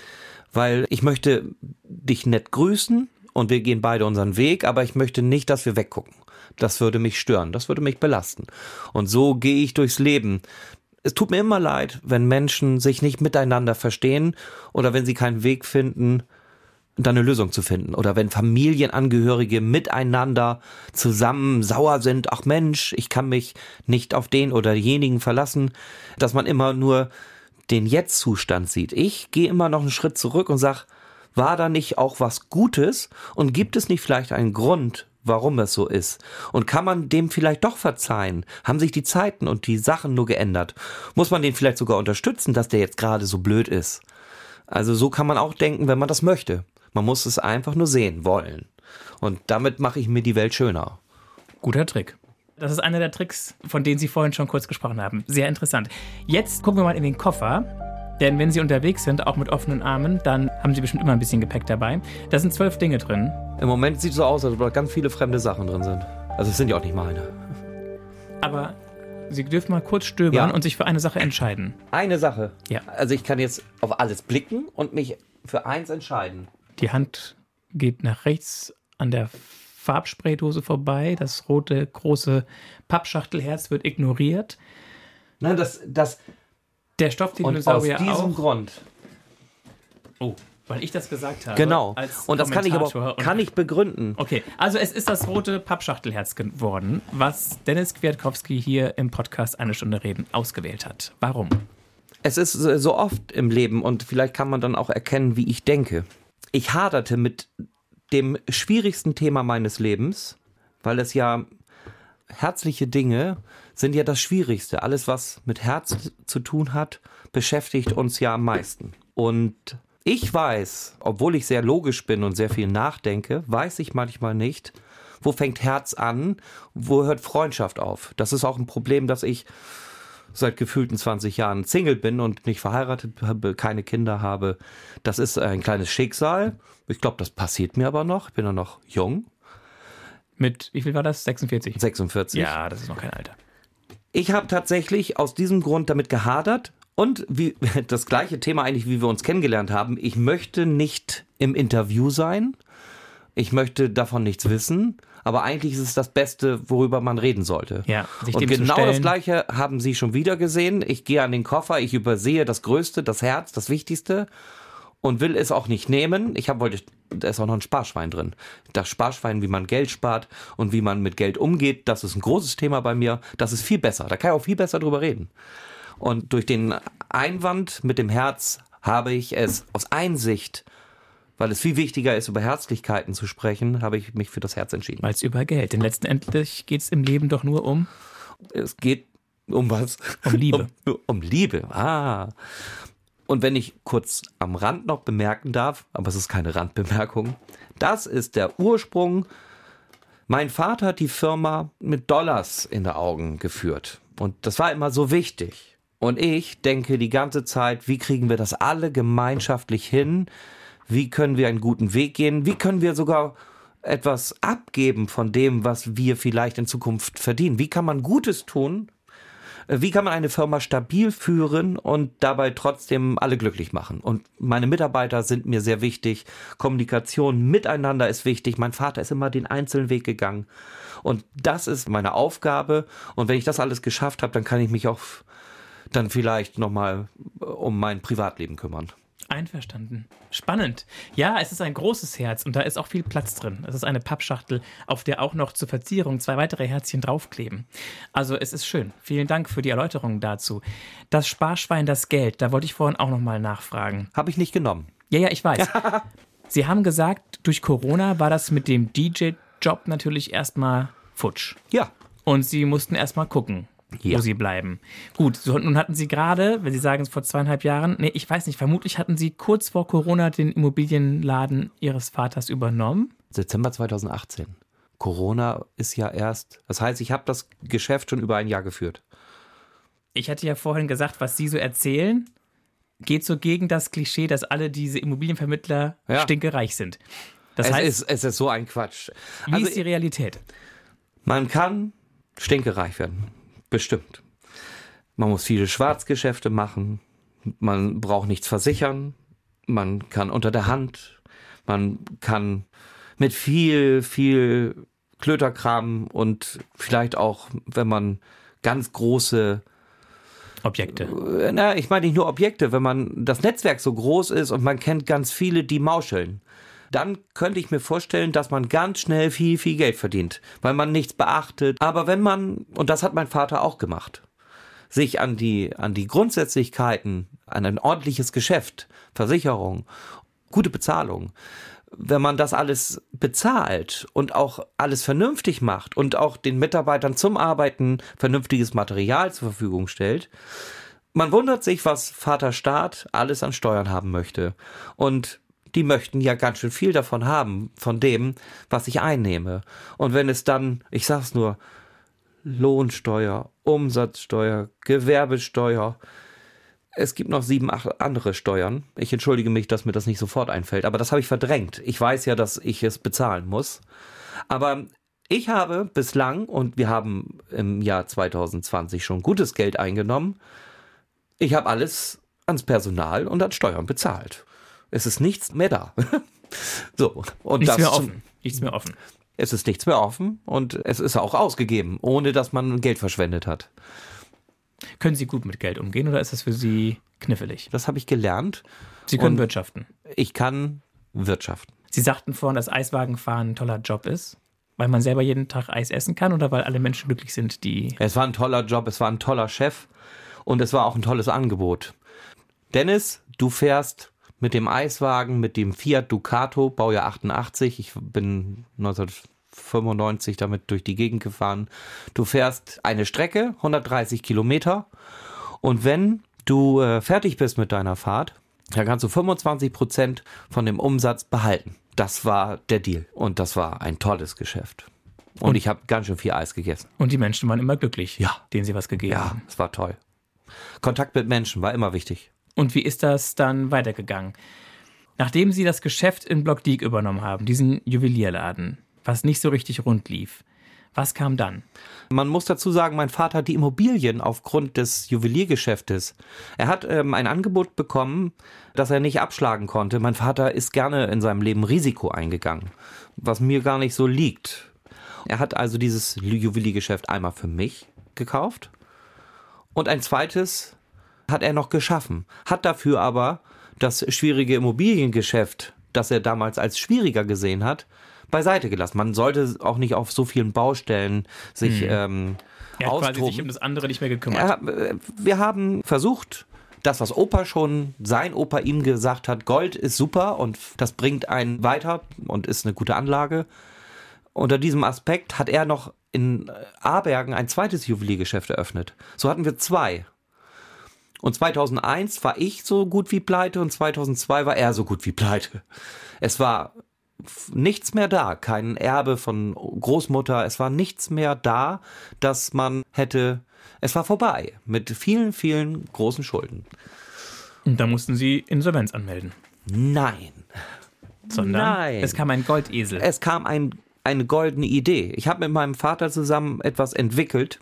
weil ich möchte dich nett grüßen und wir gehen beide unseren Weg, aber ich möchte nicht, dass wir weggucken. Das würde mich stören, das würde mich belasten. Und so gehe ich durchs Leben. Es tut mir immer leid, wenn Menschen sich nicht miteinander verstehen oder wenn sie keinen Weg finden, da eine Lösung zu finden. Oder wenn Familienangehörige miteinander zusammen sauer sind, ach Mensch, ich kann mich nicht auf den oder jenigen verlassen, dass man immer nur den Jetzt-Zustand sieht. Ich gehe immer noch einen Schritt zurück und sag, war da nicht auch was Gutes und gibt es nicht vielleicht einen Grund, warum es so ist? Und kann man dem vielleicht doch verzeihen? Haben sich die Zeiten und die Sachen nur geändert? Muss man den vielleicht sogar unterstützen, dass der jetzt gerade so blöd ist? Also so kann man auch denken, wenn man das möchte. Man muss es einfach nur sehen wollen. Und damit mache ich mir die Welt schöner.
Guter Trick. Das ist einer der Tricks, von denen Sie vorhin schon kurz gesprochen haben. Sehr interessant. Jetzt gucken wir mal in den Koffer. Denn wenn Sie unterwegs sind, auch mit offenen Armen, dann haben Sie bestimmt immer ein bisschen Gepäck dabei. Da sind zwölf Dinge drin.
Im Moment sieht es so aus, als ob da ganz viele fremde Sachen drin sind. Also es sind ja auch nicht meine.
Aber Sie dürfen mal kurz stöbern
Ja.
und sich für eine Sache entscheiden.
Eine Sache.
Ja.
Also ich kann jetzt auf alles blicken und mich für eins entscheiden.
Die Hand geht nach rechts an der Farbspraydose vorbei. Das rote große Pappschachtelherz wird ignoriert.
Nein, das, das,
Der
und aus
Stoffdinosaurier
diesem
auch.
Grund.
Oh, weil ich das gesagt habe.
Genau. Und das kann ich aber kann ich begründen.
Okay, also es ist das rote Pappschachtelherz geworden, was Dennis Kwiatkowski hier im Podcast Eine Stunde Reden ausgewählt hat. Warum?
Es ist so so oft im Leben und vielleicht kann man dann auch erkennen, wie ich denke. Ich haderte mit dem schwierigsten Thema meines Lebens, weil es ja herzliche Dinge sind ja das Schwierigste. Alles, was mit Herz zu tun hat, beschäftigt uns ja am meisten. Und ich weiß, obwohl ich sehr logisch bin und sehr viel nachdenke, weiß ich manchmal nicht, wo fängt Herz an, wo hört Freundschaft auf. Das ist auch ein Problem, das ich seit gefühlten 20 Jahren Single bin und nicht verheiratet habe, keine Kinder habe. Das ist ein kleines Schicksal. Ich glaube, das passiert mir aber noch. Ich bin ja noch jung,
Mit, wie viel war das? 46?
46.
Ja, das ist noch kein Alter.
Ich habe tatsächlich aus diesem Grund damit gehadert und wie das gleiche Thema eigentlich, wie wir uns kennengelernt haben. Ich möchte nicht im Interview sein. Ich möchte davon nichts wissen. Aber eigentlich ist es das Beste, worüber man reden sollte.
Ja, sich
und genau das Gleiche haben Sie schon wieder gesehen. Ich gehe an den Koffer, ich übersehe das Größte, das Herz, das Wichtigste und will es auch nicht nehmen. Ich habe wollte, da ist auch noch ein Sparschwein drin. Das Sparschwein, wie man Geld spart und wie man mit Geld umgeht, das ist ein großes Thema bei mir. Das ist viel besser. Da kann ich auch viel besser drüber reden. Und durch den Einwand mit dem Herz habe ich es aus Einsicht, weil es viel wichtiger ist, über Herzlichkeiten zu sprechen, habe ich mich für das Herz entschieden.
Es über Geld. Denn letztendlich geht es im Leben doch nur um,
Es geht um was?
um Liebe.
Um, um Liebe. Ah. Und wenn ich kurz am Rand noch bemerken darf, aber es ist keine Randbemerkung, das ist der Ursprung. Mein Vater hat die Firma mit Dollars in den Augen geführt. Und das war immer so wichtig. Und ich denke die ganze Zeit, wie kriegen wir das alle gemeinschaftlich hin? Wie können wir einen guten Weg gehen? Wie können wir sogar etwas abgeben von dem, was wir vielleicht in Zukunft verdienen? Wie kann man Gutes tun, wie kann man eine Firma stabil führen und dabei trotzdem alle glücklich machen? Und meine Mitarbeiter sind mir sehr wichtig. Kommunikation miteinander ist wichtig. Mein Vater ist immer den einzelnen Weg gegangen. Und das ist meine Aufgabe. Und wenn ich das alles geschafft habe, dann kann ich mich auch dann vielleicht nochmal äh, um mein Privatleben kümmern.
Einverstanden. Spannend. Ja, es ist ein großes Herz und da ist auch viel Platz drin. Es ist eine Pappschachtel, auf der auch noch zur Verzierung zwei weitere Herzchen draufkleben. Also es ist schön. Vielen Dank für die Erläuterung dazu. Das Sparschwein, das Geld, da wollte ich vorhin auch noch mal nachfragen.
Habe ich nicht genommen.
Ja, ja, ich weiß. Sie haben gesagt, durch Corona war das mit dem DJ-Job natürlich erstmal futsch.
Ja.
Und Sie mussten erstmal gucken, ja. wo sie bleiben. Gut, so, nun hatten Sie gerade, wenn Sie sagen, es vor zweieinhalb Jahren, nee, ich weiß nicht, vermutlich hatten Sie kurz vor Corona den Immobilienladen Ihres Vaters übernommen.
Dezember 2018. Corona ist ja erst, das heißt, ich habe das Geschäft schon über ein Jahr geführt.
Ich hatte ja vorhin gesagt, was Sie so erzählen, geht so gegen das Klischee, dass alle diese Immobilienvermittler ja. stinkereich sind.
Das es, heißt, ist, es ist so ein Quatsch.
Wie also, ist die Realität?
Man kann stinkereich werden. Bestimmt. Man muss viele Schwarzgeschäfte machen. Man braucht nichts versichern. Man kann unter der Hand. Man kann mit viel, viel Klöterkram und vielleicht auch, wenn man ganz große
Objekte.
Äh, na, ich meine nicht nur Objekte, wenn man das Netzwerk so groß ist und man kennt ganz viele, die mauscheln dann könnte ich mir vorstellen, dass man ganz schnell viel, viel Geld verdient, weil man nichts beachtet. Aber wenn man, und das hat mein Vater auch gemacht, sich an die, an die Grundsätzlichkeiten, an ein ordentliches Geschäft, Versicherung, gute Bezahlung, wenn man das alles bezahlt und auch alles vernünftig macht und auch den Mitarbeitern zum Arbeiten vernünftiges Material zur Verfügung stellt, man wundert sich, was Vater Staat alles an Steuern haben möchte. Und die möchten ja ganz schön viel davon haben, von dem, was ich einnehme. Und wenn es dann, ich sag's nur, Lohnsteuer, Umsatzsteuer, Gewerbesteuer, es gibt noch sieben, acht andere Steuern. Ich entschuldige mich, dass mir das nicht sofort einfällt, aber das habe ich verdrängt. Ich weiß ja, dass ich es bezahlen muss. Aber ich habe bislang, und wir haben im Jahr 2020 schon gutes Geld eingenommen, ich habe alles ans Personal und an Steuern bezahlt. Es ist nichts mehr da.
so. Und nichts das mehr offen. Nichts mehr offen.
Es ist nichts mehr offen und es ist auch ausgegeben, ohne dass man Geld verschwendet hat.
Können Sie gut mit Geld umgehen oder ist das für Sie knifflig?
Das habe ich gelernt.
Sie können wirtschaften.
Ich kann wirtschaften.
Sie sagten vorhin, dass Eiswagenfahren ein toller Job ist. Weil man selber jeden Tag Eis essen kann oder weil alle Menschen glücklich sind, die.
Es war ein toller Job, es war ein toller Chef und es war auch ein tolles Angebot. Dennis, du fährst mit dem Eiswagen, mit dem Fiat Ducato, Baujahr 88. Ich bin 1995 damit durch die Gegend gefahren. Du fährst eine Strecke, 130 Kilometer. Und wenn du äh, fertig bist mit deiner Fahrt, dann kannst du 25 Prozent von dem Umsatz behalten. Das war der Deal. Und das war ein tolles Geschäft. Und, und ich habe ganz schön viel Eis gegessen.
Und die Menschen waren immer glücklich,
ja.
denen sie was gegeben
ja,
haben.
Ja, es war toll. Kontakt mit Menschen war immer wichtig.
Und wie ist das dann weitergegangen? Nachdem Sie das Geschäft in Blockdiek übernommen haben, diesen Juwelierladen, was nicht so richtig rund lief, was kam dann?
Man muss dazu sagen, mein Vater hat die Immobilien aufgrund des Juweliergeschäftes. Er hat ähm, ein Angebot bekommen, das er nicht abschlagen konnte. Mein Vater ist gerne in seinem Leben Risiko eingegangen, was mir gar nicht so liegt. Er hat also dieses Juweliergeschäft einmal für mich gekauft und ein zweites hat er noch geschaffen, hat dafür aber das schwierige Immobiliengeschäft, das er damals als schwieriger gesehen hat, beiseite gelassen. Man sollte auch nicht auf so vielen Baustellen sich hm. ähm,
er hat quasi sich um das andere nicht mehr gekümmert.
Er, wir haben versucht, das, was Opa schon, sein Opa ihm gesagt hat, Gold ist super und das bringt einen weiter und ist eine gute Anlage. Unter diesem Aspekt hat er noch in Abergen ein zweites Juweliergeschäft eröffnet. So hatten wir zwei. Und 2001 war ich so gut wie pleite und 2002 war er so gut wie pleite. Es war nichts mehr da, kein Erbe von Großmutter, es war nichts mehr da, dass man hätte, es war vorbei mit vielen, vielen großen Schulden.
Und da mussten Sie Insolvenz anmelden.
Nein.
Sondern Nein. es kam ein Goldesel.
Es kam ein, eine goldene Idee. Ich habe mit meinem Vater zusammen etwas entwickelt,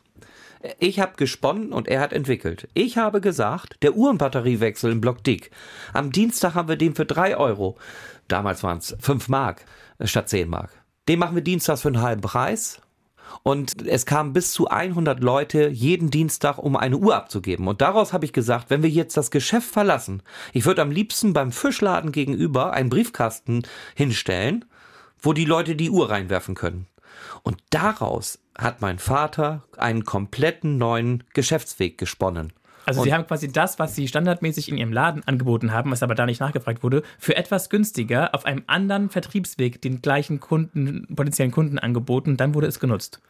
Ich habe gesponnen und er hat entwickelt. Ich habe gesagt, der Uhrenbatteriewechsel im Block Dick. Am Dienstag haben wir den für drei Euro. Damals waren es fünf Mark statt zehn Mark. Den machen wir dienstags für einen halben Preis. Und es kamen bis zu 100 Leute jeden Dienstag, um eine Uhr abzugeben. Und daraus habe ich gesagt, wenn wir jetzt das Geschäft verlassen, ich würde am liebsten beim Fischladen gegenüber einen Briefkasten hinstellen, wo die Leute die Uhr reinwerfen können. Und daraus hat mein Vater einen kompletten neuen Geschäftsweg gesponnen.
Also
Und
Sie haben quasi das, was Sie standardmäßig in Ihrem Laden angeboten haben, was aber da nicht nachgefragt wurde, für etwas günstiger auf einem anderen Vertriebsweg den gleichen Kunden, potenziellen Kunden angeboten, dann wurde es genutzt.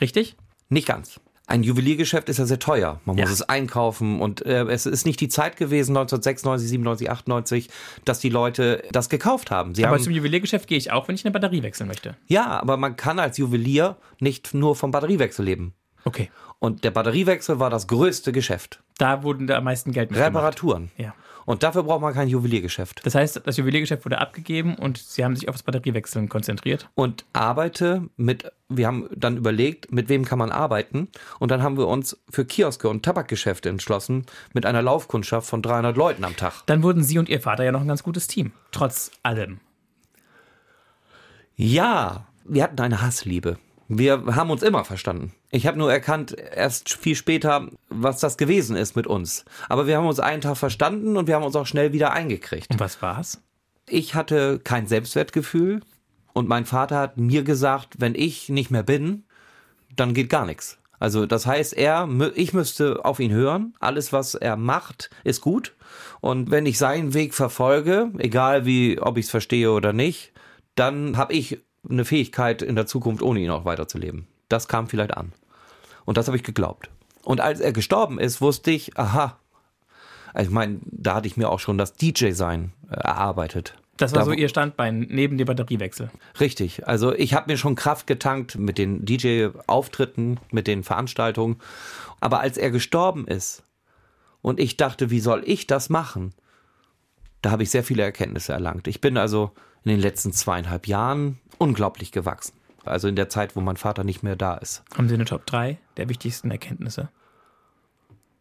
Richtig?
Nicht ganz. Ein Juweliergeschäft ist ja sehr teuer. Man muss
Ja.
es einkaufen und äh, es ist nicht die Zeit gewesen, 1996, 97, 98, dass die Leute das gekauft haben. Sie
Aber
haben
zum Juweliergeschäft gehe ich auch, wenn ich eine Batterie wechseln möchte.
ja, aber man kann als Juwelier nicht nur vom Batteriewechsel leben.
Okay.
Und der Batteriewechsel war das größte Geschäft.
Da wurden da am meisten Geld mitgemacht.
Reparaturen.
Ja.
Und dafür braucht man kein Juweliergeschäft.
Das heißt, das Juweliergeschäft wurde abgegeben und Sie haben sich auf das Batteriewechseln konzentriert.
und arbeite mit, wir haben dann überlegt, mit wem kann man arbeiten. Und dann haben wir uns für Kioske und Tabakgeschäfte entschlossen, mit einer Laufkundschaft von 300 Leuten am Tag.
Dann wurden Sie und Ihr Vater ja noch ein ganz gutes Team. Trotz allem.
Ja, wir hatten eine Hassliebe. Wir haben uns immer verstanden. Ich habe nur erkannt, erst viel später, was das gewesen ist mit uns. Aber wir haben uns einen Tag verstanden und wir haben uns auch schnell wieder eingekriegt.
Und was war's?
Ich hatte kein Selbstwertgefühl und mein Vater hat mir gesagt, wenn ich nicht mehr bin, dann geht gar nichts. Also das heißt, er, ich müsste auf ihn hören. Alles, was er macht, ist gut. Und wenn ich seinen Weg verfolge, egal wie, ob ich es verstehe oder nicht, dann habe ich eine Fähigkeit in der Zukunft, ohne ihn auch weiterzuleben. Das kam vielleicht an. Und das habe ich geglaubt. Und als er gestorben ist, wusste ich, aha, ich meine, da hatte ich mir auch schon das DJ-Sein äh, erarbeitet.
Das war
Da
so Ihr Standbein neben dem Batteriewechsel.
Richtig. Also ich habe mir schon Kraft getankt mit den DJ-Auftritten, mit den Veranstaltungen. Aber als er gestorben ist und ich dachte, wie soll ich das machen, da habe ich sehr viele Erkenntnisse erlangt. Ich bin also in den letzten zweieinhalb Jahren unglaublich gewachsen. Also in der Zeit, wo mein Vater nicht mehr da ist.
Haben Sie eine Top 3 der wichtigsten Erkenntnisse?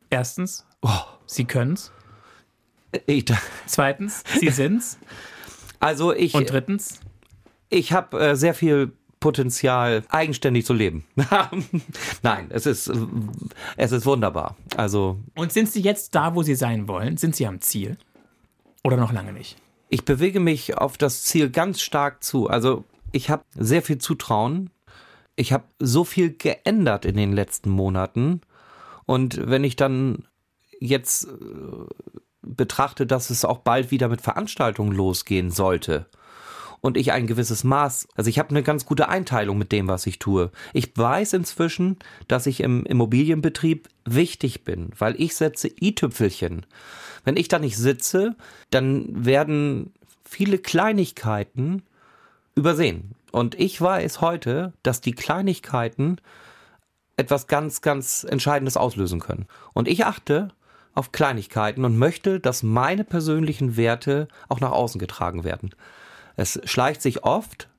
Erstens,
Oh,
Sie können's.
ich,
Zweitens, Sie sind's.
also ich,
Und drittens,
ich habe äh, sehr viel Potenzial, eigenständig zu leben. Nein, es ist, äh, es ist wunderbar. Also
und sind Sie jetzt da, wo Sie sein wollen? Sind Sie am Ziel? Oder noch lange nicht?
Ich bewege mich auf das Ziel ganz stark zu. Also ich habe sehr viel Zutrauen. Ich habe so viel geändert in den letzten Monaten. Und wenn ich dann jetzt äh, betrachte, dass es auch bald wieder mit Veranstaltungen losgehen sollte und ich ein gewisses Maß, also ich habe eine ganz gute Einteilung mit dem, was ich tue. Ich weiß inzwischen, dass ich im Immobilienbetrieb wichtig bin, weil ich setze i-Tüpfelchen. Wenn ich da nicht sitze, dann werden viele Kleinigkeiten übersehen. Und ich weiß heute, dass die Kleinigkeiten etwas ganz, ganz Entscheidendes auslösen können. Und ich achte auf Kleinigkeiten und möchte, dass meine persönlichen Werte auch nach außen getragen werden. Es schleicht sich oft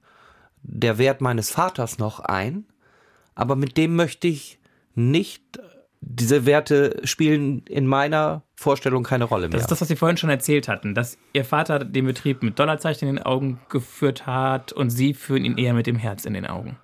der Wert meines Vaters noch ein, aber mit dem möchte ich nicht, diese Werte spielen in meiner Vorstellung keine Rolle mehr.
Das ist das, was Sie vorhin schon erzählt hatten, dass Ihr Vater den Betrieb mit Dollarzeichen in den Augen geführt hat und Sie führen ihn eher mit dem Herz in den Augen.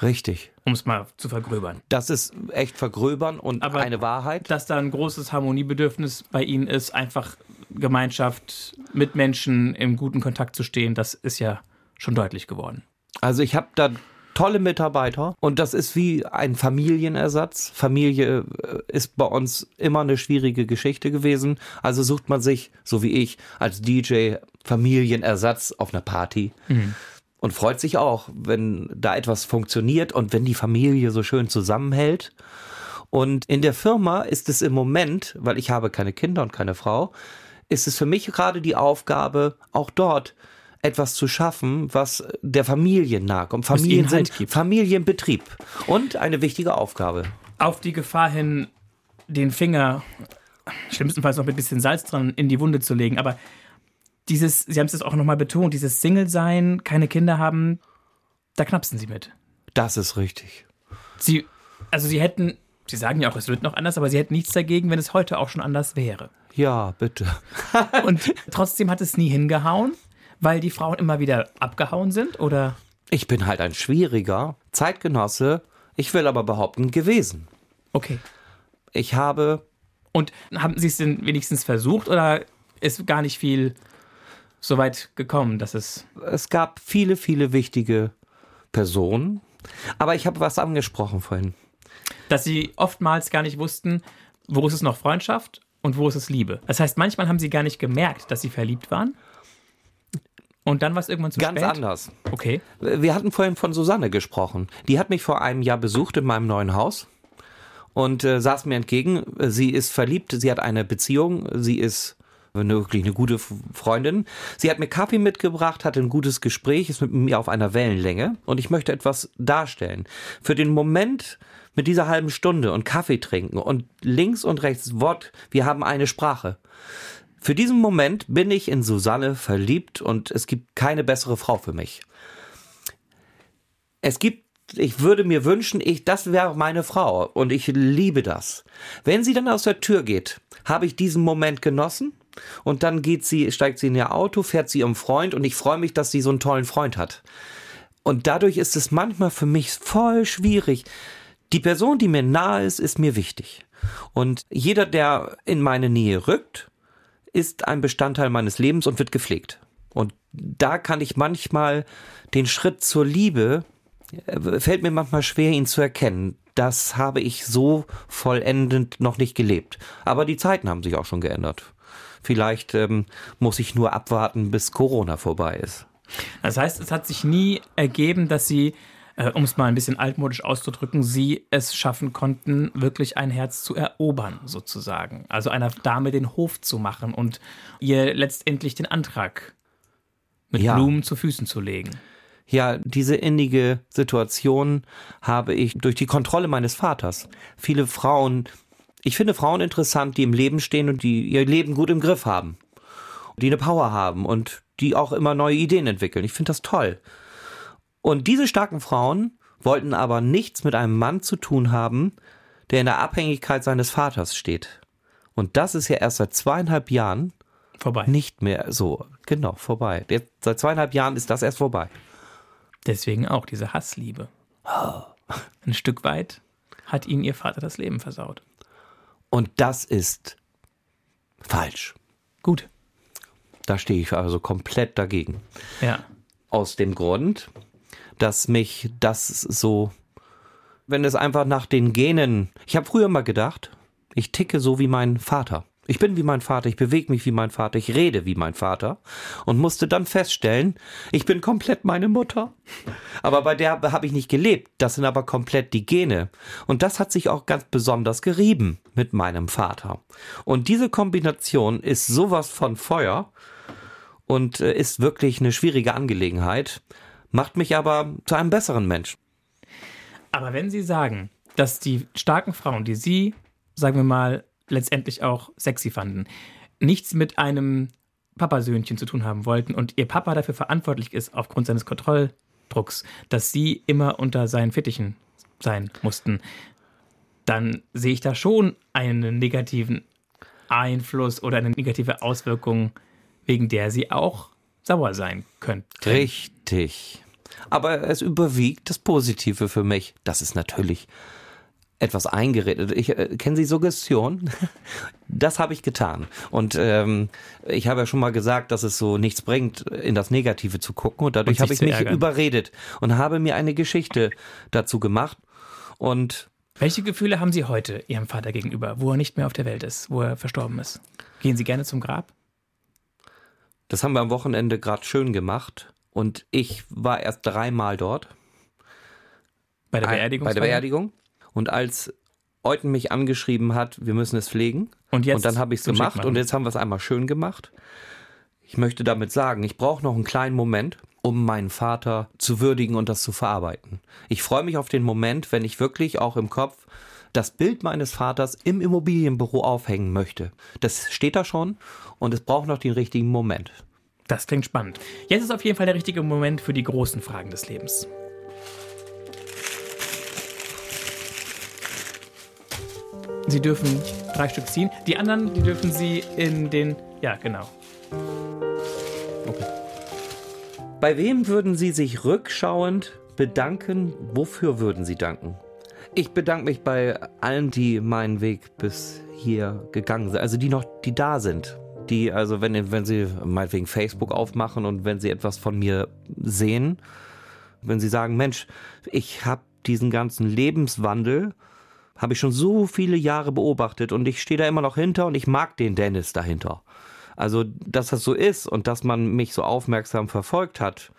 Richtig.
Um es mal zu vergröbern.
Das ist echt vergröbern und
Aber
eine Wahrheit.
Dass da ein großes Harmoniebedürfnis bei Ihnen ist, einfach Gemeinschaft mit Menschen im guten Kontakt zu stehen, das ist ja schon deutlich geworden.
Also ich habe da tolle Mitarbeiter und das ist wie ein Familienersatz. Familie äh, ist bei uns immer eine schwierige Geschichte gewesen. Also sucht man sich, so wie ich, als DJ Familienersatz auf einer Party. Und freut sich auch, wenn da etwas funktioniert und wenn die Familie so schön zusammenhält. Und in der Firma ist es im Moment, weil ich habe keine Kinder und keine Frau, ist es für mich gerade die Aufgabe, auch dort etwas zu schaffen, was der Familie nahe kommt. Familien
Halt
sind
gibt.
Familienbetrieb und eine wichtige Aufgabe.
Auf die Gefahr hin, den Finger schlimmstenfalls noch mit ein bisschen Salz dran in die Wunde zu legen, aber dieses, Sie haben es jetzt auch nochmal betont, dieses Single-Sein, keine Kinder haben, da knapsen Sie mit.
Das ist richtig.
Sie, also Sie hätten, Sie sagen ja auch, es wird noch anders, aber Sie hätten nichts dagegen, wenn es heute auch schon anders wäre.
Ja, bitte.
Und trotzdem hat es nie hingehauen, weil die Frauen immer wieder abgehauen sind, oder?
Ich bin halt ein schwieriger Zeitgenosse, ich will aber behaupten, gewesen.
Okay.
Ich habe.
Und haben Sie es denn wenigstens versucht oder ist gar nicht viel so weit gekommen, dass es.
Es gab viele, viele wichtige Personen, aber ich habe was angesprochen vorhin.
Dass Sie oftmals gar nicht wussten, wo ist es noch Freundschaft und wo ist es Liebe. Das heißt, manchmal haben Sie gar nicht gemerkt, dass Sie verliebt waren. Und dann war es irgendwann zu
Ganz
spät?
anders.
Okay.
Wir hatten vorhin von Susanne gesprochen. Die hat mich vor einem Jahr besucht in meinem neuen Haus und äh, saß mir entgegen. Sie ist verliebt, sie hat eine Beziehung, sie ist eine, wirklich eine gute Freundin. Sie hat mir Kaffee mitgebracht, hatte ein gutes Gespräch, ist mit mir auf einer Wellenlänge und ich möchte etwas darstellen. Für den Moment mit dieser halben Stunde und Kaffee trinken und links und rechts Wort, wir haben eine Sprache. Für diesen Moment bin ich in Susanne verliebt und es gibt keine bessere Frau für mich. Es gibt, ich würde mir wünschen, ich, das wäre meine Frau und ich liebe das. Wenn sie dann aus der Tür geht, habe ich diesen Moment genossen und dann geht sie, steigt sie in ihr Auto, fährt sie ihrem Freund und ich freue mich, dass sie so einen tollen Freund hat. Und dadurch ist es manchmal für mich voll schwierig. Die Person, die mir nahe ist, ist mir wichtig. Und jeder, der in meine Nähe rückt, ist ein Bestandteil meines Lebens und wird gepflegt. Und da kann ich manchmal den Schritt zur Liebe, äh, fällt mir manchmal schwer, ihn zu erkennen. Das habe ich so vollendend noch nicht gelebt. Aber die Zeiten haben sich auch schon geändert. Vielleicht ähm, muss ich nur abwarten, bis Corona vorbei ist.
Das heißt, es hat sich nie ergeben, dass Sie äh, um es mal ein bisschen altmodisch auszudrücken, sie es schaffen konnten, wirklich ein Herz zu erobern, sozusagen. Also einer Dame den Hof zu machen und ihr letztendlich den Antrag mit ja. Blumen zu Füßen zu legen.
Ja, diese innige Situation habe ich durch die Kontrolle meines Vaters. Viele Frauen, ich finde Frauen interessant, die im Leben stehen und die ihr Leben gut im Griff haben. Die eine Power haben und die auch immer neue Ideen entwickeln. Ich finde das toll. Und diese starken Frauen wollten aber nichts mit einem Mann zu tun haben, der in der Abhängigkeit seines Vaters steht. Und das ist ja erst seit zweieinhalb Jahren
vorbei.
Nicht mehr so, genau, vorbei. Jetzt, seit zweieinhalb Jahren ist das erst vorbei.
Deswegen auch diese Hassliebe. Oh. Ein Stück weit hat ihnen ihr Vater das Leben versaut.
Und das ist falsch.
Gut.
Da stehe ich also komplett dagegen.
Ja.
Aus dem Grund, dass mich das so, wenn es einfach nach den Genen, ich habe früher mal gedacht, ich ticke so wie mein Vater. Ich bin wie mein Vater, ich bewege mich wie mein Vater, ich rede wie mein Vater und musste dann feststellen, ich bin komplett meine Mutter. Aber bei der habe ich nicht gelebt, das sind aber komplett die Gene. Und das hat sich auch ganz besonders gerieben mit meinem Vater. Und diese Kombination ist sowas von Feuer und äh, ist wirklich eine schwierige Angelegenheit macht mich aber zu einem besseren Menschen.
Aber wenn Sie sagen, dass die starken Frauen, die Sie, sagen wir mal, letztendlich auch sexy fanden, nichts mit einem Papasöhnchen zu tun haben wollten und ihr Papa dafür verantwortlich ist, aufgrund seines Kontrolldrucks, dass sie immer unter seinen Fittichen sein mussten, dann sehe ich da schon einen negativen Einfluss oder eine negative Auswirkung, wegen der sie auch sauer sein könnte.
Richtig. Aber es überwiegt das Positive für mich. Das ist natürlich etwas eingeredet. Ich äh, kennen Sie Suggestion? Das habe ich getan. Und ähm, ich habe ja schon mal gesagt, dass es so nichts bringt, in das Negative zu gucken. Und dadurch habe ich mich ärgern. überredet und habe mir eine Geschichte dazu gemacht. Und
welche Gefühle haben Sie heute Ihrem Vater gegenüber, wo er nicht mehr auf der Welt ist, wo er verstorben ist? Gehen Sie gerne zum Grab?
Das haben wir am Wochenende gerade schön gemacht. Und ich war erst dreimal dort.
Bei der Beerdigung?
Bei der Beerdigung. Und als Euten mich angeschrieben hat, wir müssen es pflegen. Und, jetzt und dann habe ich es gemacht und jetzt haben wir es einmal schön gemacht. Ich möchte damit sagen, ich brauche noch einen kleinen Moment, um meinen Vater zu würdigen und das zu verarbeiten. Ich freue mich auf den Moment, wenn ich wirklich auch im Kopf das Bild meines Vaters im Immobilienbüro aufhängen möchte. Das steht da schon und es braucht noch den richtigen Moment.
Das klingt spannend. Jetzt ist auf jeden Fall der richtige Moment für die großen Fragen des Lebens. Sie dürfen drei Stück ziehen. Die anderen, die dürfen Sie in den. Ja, genau.
Okay. Bei wem würden Sie sich rückschauend bedanken? Wofür würden Sie danken? Ich bedanke mich bei allen, die meinen Weg bis hier gegangen sind, also die noch, die da sind. Die, also wenn, wenn sie meinetwegen Facebook aufmachen und wenn sie etwas von mir sehen, wenn sie sagen, Mensch, ich habe diesen ganzen Lebenswandel, habe ich schon so viele Jahre beobachtet und ich stehe da immer noch hinter und ich mag den Dennis dahinter. Also, dass das so ist und dass man mich so aufmerksam verfolgt hat,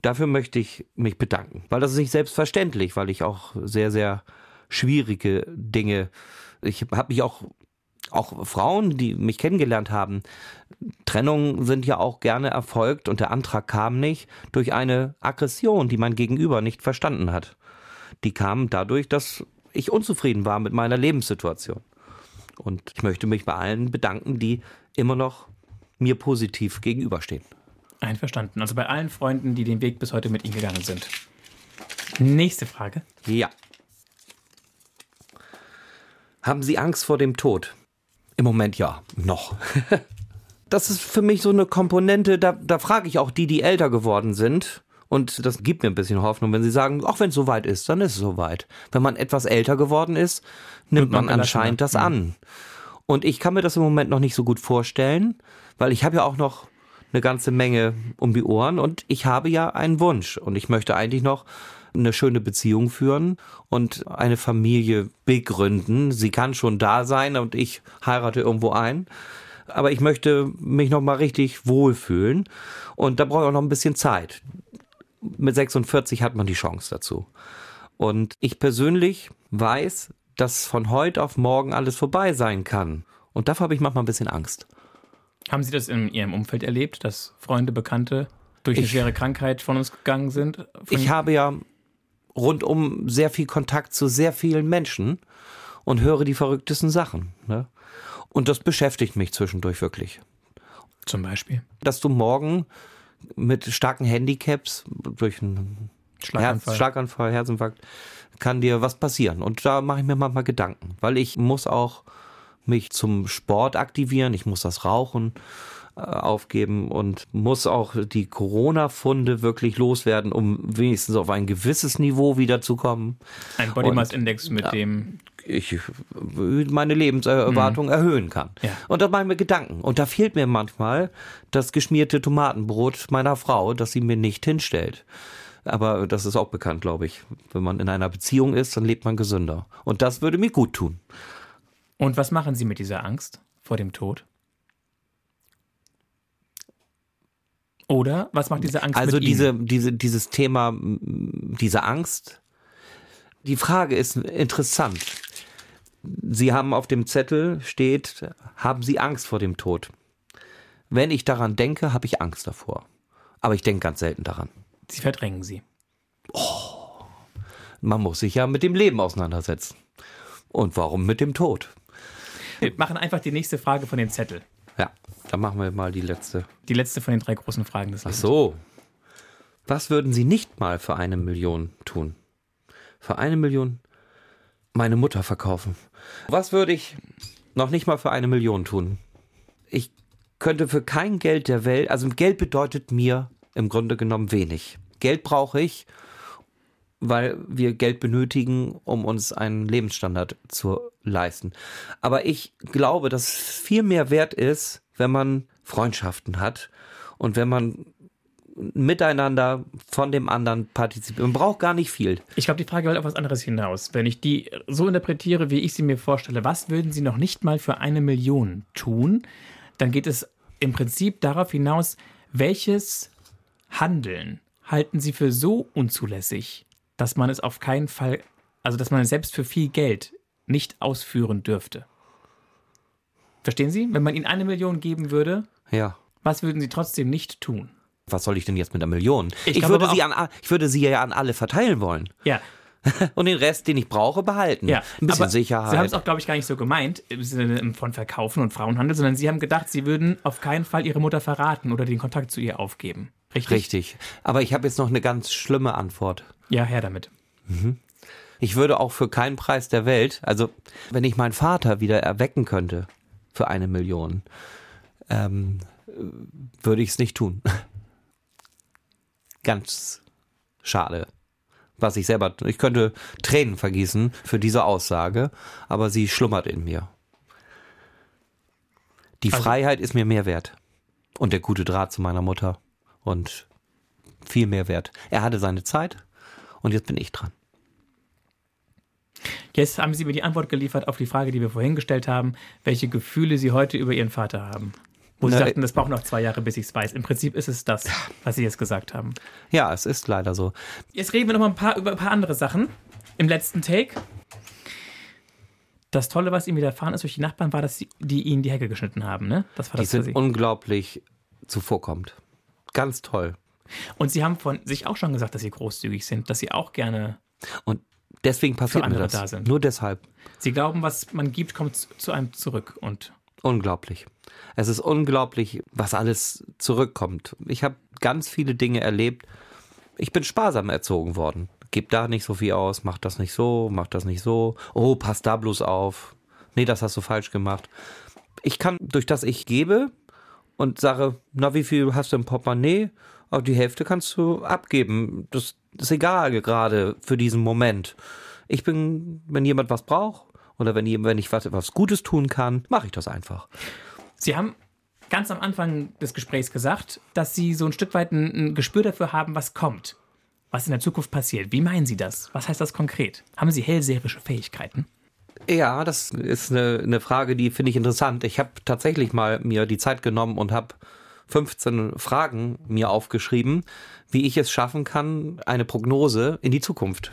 dafür möchte ich mich bedanken. Weil das ist nicht selbstverständlich, weil ich auch sehr, sehr schwierige Dinge, ich habe mich auch, auch Frauen, die mich kennengelernt haben, Trennungen sind ja auch gerne erfolgt und der Antrag kam nicht durch eine Aggression, die mein Gegenüber nicht verstanden hat. Die kam dadurch, dass ich unzufrieden war mit meiner Lebenssituation. Und ich möchte mich bei allen bedanken, die immer noch mir positiv gegenüberstehen.
Einverstanden. Also bei allen Freunden, die den Weg bis heute mit Ihnen gegangen sind. Nächste Frage.
Ja. Haben Sie Angst vor dem Tod? Im Moment ja, noch. das ist für mich so eine Komponente, da, da frage ich auch die, die älter geworden sind. Und das gibt mir ein bisschen Hoffnung, wenn sie sagen, auch wenn es soweit ist, dann ist es soweit. Wenn man etwas älter geworden ist, nimmt man, man anscheinend das an. Und ich kann mir das im Moment noch nicht so gut vorstellen, weil ich habe ja auch noch eine ganze Menge um die Ohren und ich habe ja einen Wunsch und ich möchte eigentlich noch eine schöne Beziehung führen und eine Familie begründen. Sie kann schon da sein und ich heirate irgendwo ein. Aber ich möchte mich noch mal richtig wohlfühlen und da brauche ich auch noch ein bisschen Zeit. Mit 46 hat man die Chance dazu. Und ich persönlich weiß, dass von heute auf morgen alles vorbei sein kann. Und davor habe ich manchmal ein bisschen Angst.
Haben Sie das in Ihrem Umfeld erlebt, dass Freunde, Bekannte durch eine ich, schwere Krankheit von uns gegangen sind?
ich habe ja rundum sehr viel Kontakt zu sehr vielen Menschen und höre die verrücktesten Sachen. Ne? Und das beschäftigt mich zwischendurch wirklich.
Zum Beispiel?
Dass du morgen mit starken Handicaps durch einen Schlaganfall. Herz, Schlaganfall, Herzinfarkt, kann dir was passieren. Und da mache ich mir manchmal Gedanken, weil ich muss auch mich zum Sport aktivieren, ich muss das Rauchen aufgeben und muss auch die Corona-Funde wirklich loswerden, um wenigstens auf ein gewisses Niveau wiederzukommen.
Ein Body Mass Index, mit ja, dem
ich meine Lebenserwartung mhm. erhöhen kann. Ja. Und da mache ich mir Gedanken. Und da fehlt mir manchmal das geschmierte Tomatenbrot meiner Frau, das sie mir nicht hinstellt. Aber das ist auch bekannt, glaube ich. Wenn man in einer Beziehung ist, dann lebt man gesünder. Und das würde mir gut tun.
Und was machen Sie mit dieser Angst vor dem Tod? Oder was macht diese Angst
also
mit
diese, diese, dieses Thema, diese Angst. Die Frage ist interessant. Sie haben auf dem Zettel steht, haben Sie Angst vor dem Tod? Wenn ich daran denke, habe ich Angst davor. Aber ich denke ganz selten daran.
Sie verdrängen sie.
Oh, man muss sich ja mit dem Leben auseinandersetzen. Und warum mit dem Tod?
Wir machen einfach die nächste Frage von dem Zettel.
Ja, dann machen wir mal die letzte.
Die letzte von den drei großen Fragen des
Lebens. Ach so. Was würden Sie nicht mal für eine Million tun? Für eine Million meine Mutter verkaufen. Was würde ich noch nicht mal für eine Million tun? Ich könnte für kein Geld der Welt, also Geld bedeutet mir im Grunde genommen wenig. Geld brauche ich, weil wir Geld benötigen, um uns einen Lebensstandard zu leisten. Aber ich glaube, dass es viel mehr wert ist, wenn man Freundschaften hat und wenn man miteinander von dem anderen partizipiert. Man braucht gar nicht viel.
Ich glaube, die Frage will auf was anderes hinaus. Wenn ich die so interpretiere, wie ich sie mir vorstelle, was würden Sie noch nicht mal für eine Million tun? Dann geht es im Prinzip darauf hinaus, welches Handeln halten Sie für so unzulässig, dass man es auf keinen Fall, also dass man es selbst für viel Geld nicht ausführen dürfte. Verstehen Sie? Wenn man Ihnen eine Million geben würde,
ja.
was würden Sie trotzdem nicht tun?
Was soll ich denn jetzt mit einer Million? Ich, ich würde, sie an, ich würde sie ja an alle verteilen wollen.
Ja.
Und den Rest, den ich brauche, behalten.
Ja, ein bisschen aber Sicherheit. Sie haben es auch, glaube ich, gar nicht so gemeint im Sinne von Verkaufen und Frauenhandel, sondern Sie haben gedacht, Sie würden auf keinen Fall Ihre Mutter verraten oder den Kontakt zu ihr aufgeben. Richtig?
Richtig. Aber ich habe jetzt noch eine ganz schlimme Antwort.
Ja, her damit. Mhm.
Ich würde auch für keinen Preis der Welt, also wenn ich meinen Vater wieder erwecken könnte für eine Million, ähm, würde ich es nicht tun. Ganz schade. Was ich selber, ich könnte Tränen vergießen für diese Aussage, aber sie schlummert in mir. Die also, Freiheit ist mir mehr wert. Und der gute Draht zu meiner Mutter. Und viel mehr wert. Er hatte seine Zeit und jetzt bin ich dran.
Jetzt haben Sie mir die Antwort geliefert auf die Frage, die wir vorhin gestellt haben, welche Gefühle Sie heute über Ihren Vater haben. Wo Sie sagten, das braucht noch zwei Jahre, bis ich es weiß. Im Prinzip ist es das, was Sie jetzt gesagt haben.
Ja, es ist leider so.
Jetzt reden wir noch mal ein paar, über ein paar andere Sachen. Im letzten Take. Das Tolle, was ihm widerfahren ist durch die Nachbarn, war, dass sie, die ihnen die Hecke geschnitten haben. Ne?
Das war das die sind unglaublich zuvorkommt. Ganz toll.
Und Sie haben von sich auch schon gesagt, dass Sie großzügig sind, dass Sie auch gerne.
Und deswegen passiert mir das. Da sind. Nur deshalb.
Sie glauben, was man gibt, kommt zu einem zurück und.
Unglaublich. Es ist unglaublich, was alles zurückkommt. Ich habe ganz viele Dinge erlebt. Ich bin sparsam erzogen worden. Gib da nicht so viel aus, mach das nicht so, mach das nicht so. Oh, pass da bloß auf. Nee, das hast du falsch gemacht. Ich kann, durch das ich gebe und sage, na, wie viel hast du im Portemonnaie? Aber die Hälfte kannst du abgeben. Das ist egal gerade für diesen Moment. Ich bin, wenn jemand was braucht oder wenn, wenn ich was, was Gutes tun kann, mache ich das einfach.
Sie haben ganz am Anfang des Gesprächs gesagt, dass Sie so ein Stück weit ein, ein Gespür dafür haben, was kommt, was in der Zukunft passiert. Wie meinen Sie das? Was heißt das konkret? Haben Sie hellseherische Fähigkeiten?
Ja, das ist eine, eine Frage, die finde ich interessant. Ich habe tatsächlich mal mir die Zeit genommen und habe 15 Fragen mir aufgeschrieben, wie ich es schaffen kann, eine Prognose in die Zukunft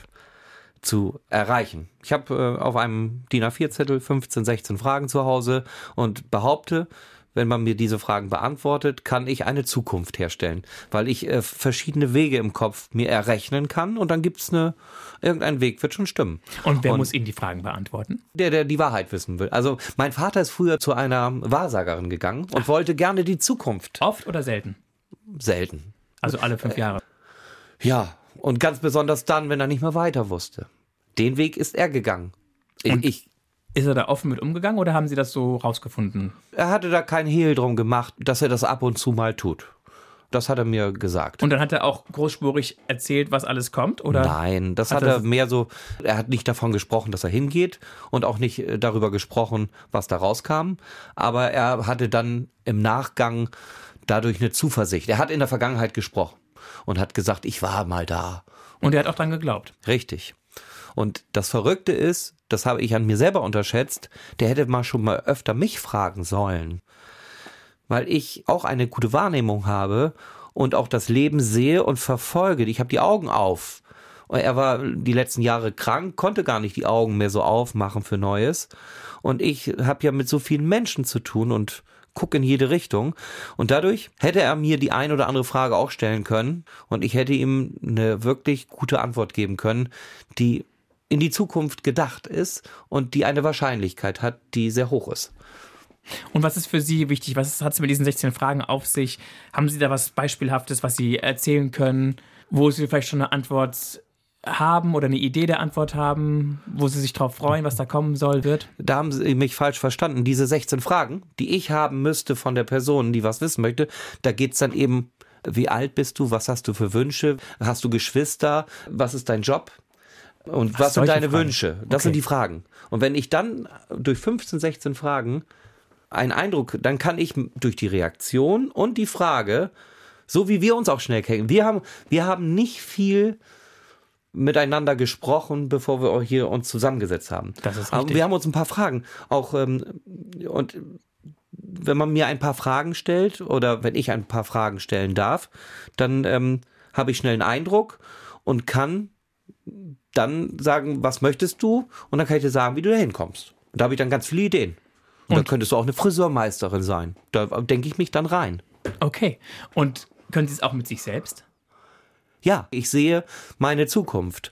zu erreichen. Ich habe äh, auf einem DIN A4-Zettel 15, 16 Fragen zu Hause und behaupte, wenn man mir diese Fragen beantwortet, kann ich eine Zukunft herstellen, weil ich äh, verschiedene Wege im Kopf mir errechnen kann und dann gibt's eine irgendein Weg wird schon stimmen.
Und wer und muss Ihnen die Fragen beantworten?
Der, der die Wahrheit wissen will. Also mein Vater ist früher zu einer Wahrsagerin gegangen und Ach. wollte gerne die Zukunft.
Oft oder selten?
Selten.
Also alle fünf Jahre.
Äh, ja, und ganz besonders dann, wenn er nicht mehr weiter wusste. Den Weg ist er gegangen.
Und ich, ist er da offen mit umgegangen oder haben Sie das so rausgefunden?
Er hatte da keinen Hehl drum gemacht, dass er das ab und zu mal tut. Das hat er mir gesagt.
Und dann hat er auch großspurig erzählt, was alles kommt, oder?
Nein, das hat, hat er mehr so, er hat nicht davon gesprochen, dass er hingeht und auch nicht äh, darüber gesprochen, was da rauskam. Aber er hatte dann im Nachgang dadurch eine Zuversicht. Er hat in der Vergangenheit gesprochen und hat gesagt, ich war mal da.
Und er hat auch dran geglaubt.
Richtig. Und das Verrückte ist, das habe ich an mir selber unterschätzt, der hätte mal schon mal öfter mich fragen sollen. Weil ich auch eine gute Wahrnehmung habe und auch das Leben sehe und verfolge. Ich habe die Augen auf. Er war die letzten Jahre krank, konnte gar nicht die Augen mehr so aufmachen für Neues. Und ich habe ja mit so vielen Menschen zu tun und gucke in jede Richtung. Und dadurch hätte er mir die ein oder andere Frage auch stellen können und ich hätte ihm eine wirklich gute Antwort geben können, die in die Zukunft gedacht ist und die eine Wahrscheinlichkeit hat, die sehr hoch ist.
Und was ist für Sie wichtig? Was hat es mit diesen 16 Fragen auf sich? Haben Sie da was Beispielhaftes, was Sie erzählen können, wo Sie vielleicht schon eine Antwort haben oder eine Idee der Antwort haben, wo Sie sich darauf freuen, was da kommen soll, wird?
Da haben Sie mich falsch verstanden. Diese 16 Fragen, die ich haben müsste von der Person, die was wissen möchte, da geht es dann eben, wie alt bist du, was hast du für Wünsche, hast du Geschwister, was ist dein Job? Und Ach, was sind deine Fragen. Wünsche? Das okay. sind die Fragen. Und wenn ich dann durch 15, 16 Fragen einen Eindruck, dann kann ich durch die Reaktion und die Frage, so wie wir uns auch schnell kennen, wir haben, wir haben nicht viel miteinander gesprochen, bevor wir hier uns zusammengesetzt haben.
Das ist richtig.
Wir haben uns ein paar Fragen auch ähm, und wenn man mir ein paar Fragen stellt oder wenn ich ein paar Fragen stellen darf, dann ähm, habe ich schnell einen Eindruck und kann dann sagen, was möchtest du? Und dann kann ich dir sagen, wie du da hinkommst. Und da habe ich dann ganz viele Ideen. Und, und da könntest du auch eine Friseurmeisterin sein. Da denke ich mich dann rein.
Okay. Und können Sie es auch mit sich selbst?
Ja, ich sehe meine Zukunft.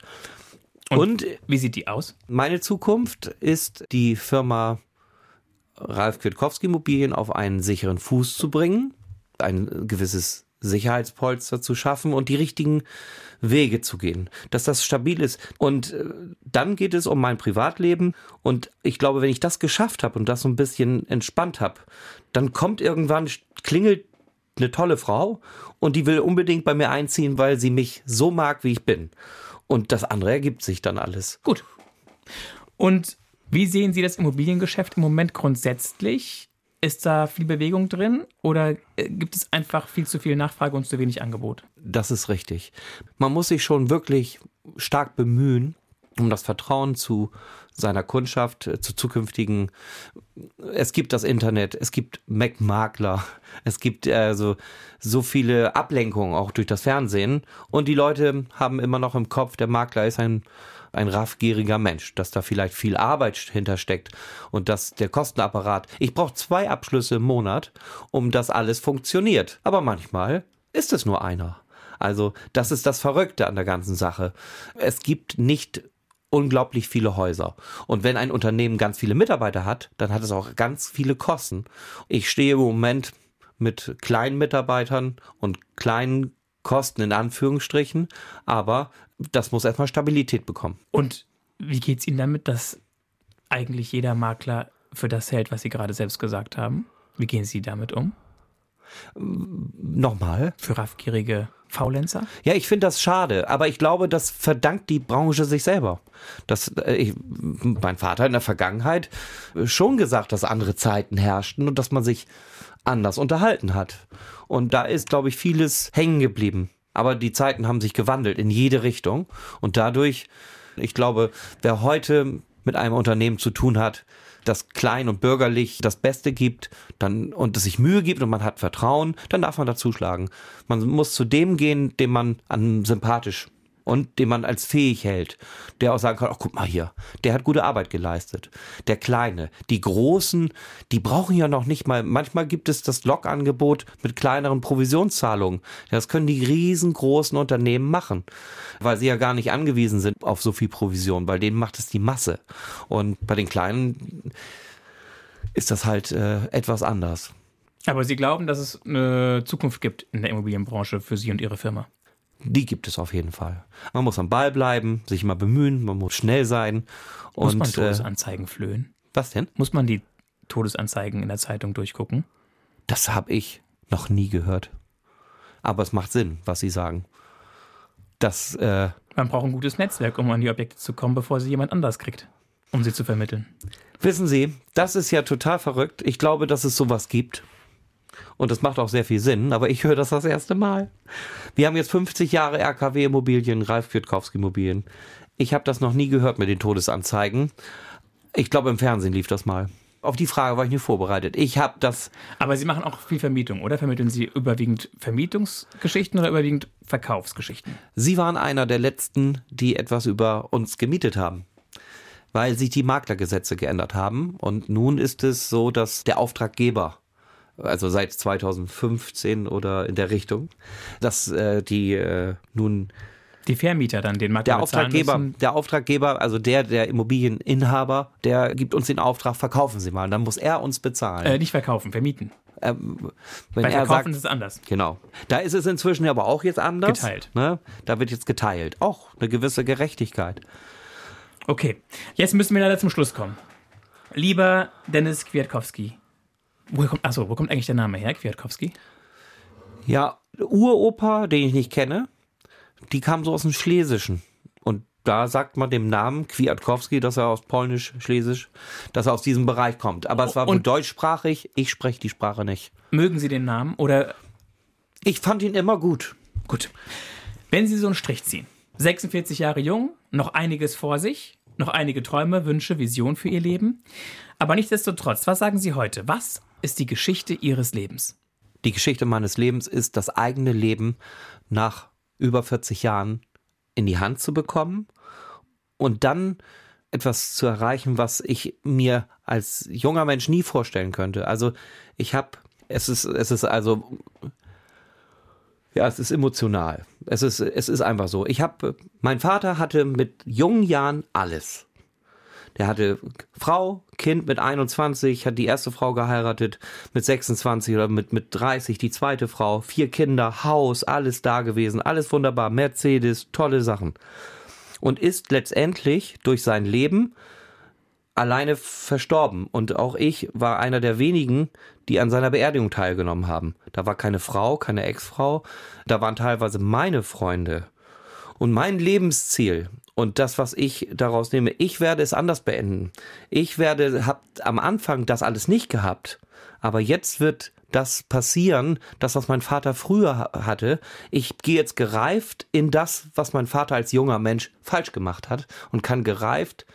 Und, und wie sieht die aus?
Meine Zukunft ist die Firma Ralf Kwiatkowski Immobilien auf einen sicheren Fuß zu bringen, ein gewisses Sicherheitspolster zu schaffen und die richtigen Wege zu gehen, dass das stabil ist. Und äh, dann geht es um mein Privatleben. Und ich glaube, wenn ich das geschafft habe und das so ein bisschen entspannt habe, dann kommt irgendwann, klingelt eine tolle Frau und die will unbedingt bei mir einziehen, weil sie mich so mag, wie ich bin. Und das andere ergibt sich dann alles.
Gut. Und wie sehen Sie das Immobiliengeschäft im Moment grundsätzlich? Ist da viel Bewegung drin oder äh, gibt es einfach viel zu viel Nachfrage und zu wenig Angebot?
Das ist richtig. Man muss sich schon wirklich stark bemühen, um das Vertrauen zu seiner Kundschaft, äh, zu zukünftigen. Es gibt das Internet, es gibt Mac-Makler, es gibt also so viele Ablenkungen auch durch das Fernsehen und die Leute haben immer noch im Kopf, der Makler ist ein ein raffgieriger Mensch, dass da vielleicht viel Arbeit hintersteckt und dass der Kostenapparat, ich brauche zwei Abschlüsse im Monat, um das alles funktioniert. Aber manchmal ist es nur einer. Also das ist das Verrückte an der ganzen Sache. Es gibt nicht unglaublich viele Häuser. Und wenn ein Unternehmen ganz viele Mitarbeiter hat, dann hat es auch ganz viele Kosten. Ich stehe im Moment mit kleinen Mitarbeitern und kleinen Kosten in Anführungsstrichen, aber das muss erstmal Stabilität bekommen.
Und wie geht es Ihnen damit, dass eigentlich jeder Makler für das hält, was Sie gerade selbst gesagt haben? Wie gehen Sie damit um?
Nochmal?
Für raffgierige Faulenzer?
Ja, ich finde das schade, aber ich glaube, das verdankt die Branche sich selber. Das, äh, ich, mein Vater in der Vergangenheit schon gesagt, dass andere Zeiten herrschten und dass man sich anders unterhalten hat. Und da ist, glaube ich, vieles hängen geblieben. Aber die Zeiten haben sich gewandelt in jede Richtung. Und dadurch, ich glaube, wer heute mit einem Unternehmen zu tun hat, das klein und bürgerlich das Beste gibt, dann und es sich Mühe gibt und man hat Vertrauen, dann darf man da zuschlagen. Man muss zu dem gehen, dem man an sympathisch und den man als fähig hält, der auch sagen kann, ach guck mal hier, der hat gute Arbeit geleistet. Der Kleine, die Großen, die brauchen ja noch nicht mal, manchmal gibt es das Logangebot mit kleineren Provisionszahlungen. Das können die riesengroßen Unternehmen machen, weil sie ja gar nicht angewiesen sind auf so viel Provision, weil denen macht es die Masse. Und bei den Kleinen ist das halt äh, etwas anders.
Aber Sie glauben, dass es eine Zukunft gibt in der Immobilienbranche für Sie und Ihre Firma?
Die gibt es auf jeden Fall. Man muss am Ball bleiben, sich immer bemühen, man muss schnell sein.
Muss man äh, Todesanzeigen äh, flöhen?
Was denn?
Muss man die Todesanzeigen in der Zeitung durchgucken?
Das habe ich noch nie gehört. Aber es macht Sinn, was Sie sagen. Das, äh,
man braucht ein gutes Netzwerk, um an die Objekte zu kommen, bevor sie jemand anders kriegt, um sie zu vermitteln.
Wissen Sie, das ist ja total verrückt. Ich glaube, dass es sowas gibt. Und das macht auch sehr viel Sinn, aber ich höre das das erste Mal. Wir haben jetzt 50 Jahre RKW Immobilien, Ralf Kwiatkowski Immobilien. Ich habe das noch nie gehört mit den Todesanzeigen. Ich glaube, im Fernsehen lief das mal. Auf die Frage war ich nicht vorbereitet. Ich habe das.
Aber Sie machen auch viel Vermietung, oder? Vermitteln Sie überwiegend Vermietungsgeschichten oder überwiegend Verkaufsgeschichten?
Sie waren einer der letzten, die etwas über uns gemietet haben weil sich die Maklergesetze geändert haben. Und nun ist es so, dass der Auftraggeber also seit 2015 oder in der Richtung, dass äh, die äh, nun
die Vermieter dann den Makler
der Auftraggeber,
müssen.
der Auftraggeber, also der der Immobilieninhaber, der gibt uns den Auftrag, verkaufen Sie mal, und dann muss er uns bezahlen.
Äh, nicht verkaufen, vermieten.
Ähm, wenn
Bei
er
Verkaufen
sagt,
ist es anders.
Genau. Da ist es inzwischen aber auch jetzt anders.
Geteilt.
Ne? Da wird jetzt geteilt. Auch eine gewisse Gerechtigkeit.
Okay, jetzt müssen wir leider zum Schluss kommen. Lieber Dennis Kwiatkowski, wo kommt, achso, wo kommt eigentlich der Name her, Kwiatkowski?
Ja, Uropa, den ich nicht kenne, die kam so aus dem Schlesischen. Und da sagt man dem Namen Kwiatkowski, dass er aus Polnisch-Schlesisch, dass er aus diesem Bereich kommt. Aber es war wohl deutschsprachig, ich spreche die Sprache nicht.
Mögen Sie den Namen oder?
Ich fand ihn immer gut.
Gut. Wenn Sie so einen Strich ziehen, 46 Jahre jung, noch einiges vor sich, noch einige Träume, Wünsche, Visionen für Ihr Leben. Aber nichtsdestotrotz, was sagen Sie heute? Was ist die Geschichte Ihres Lebens?
Die Geschichte meines Lebens ist, das eigene Leben nach über 40 Jahren in die Hand zu bekommen und dann etwas zu erreichen, was ich mir als junger Mensch nie vorstellen könnte. Also ich habe, es ist, es ist also, ja, es ist emotional. Es ist, es ist einfach so. Ich habe, mein Vater hatte mit jungen Jahren alles. Der hatte Frau, Kind mit 21, hat die erste Frau geheiratet, mit 26 oder mit, mit 30 die zweite Frau, vier Kinder, Haus, alles da gewesen, alles wunderbar, Mercedes, tolle Sachen. Und ist letztendlich durch sein Leben alleine verstorben. Und auch ich war einer der wenigen, die an seiner Beerdigung teilgenommen haben. Da war keine Frau, keine Ex-Frau, da waren teilweise meine Freunde. Und mein Lebensziel und das, was ich daraus nehme, ich werde es anders beenden. Ich werde, hab am Anfang das alles nicht gehabt, aber jetzt wird das passieren, das, was mein Vater früher hatte. Ich gehe jetzt gereift in das, was mein Vater als junger Mensch falsch gemacht hat und kann gereift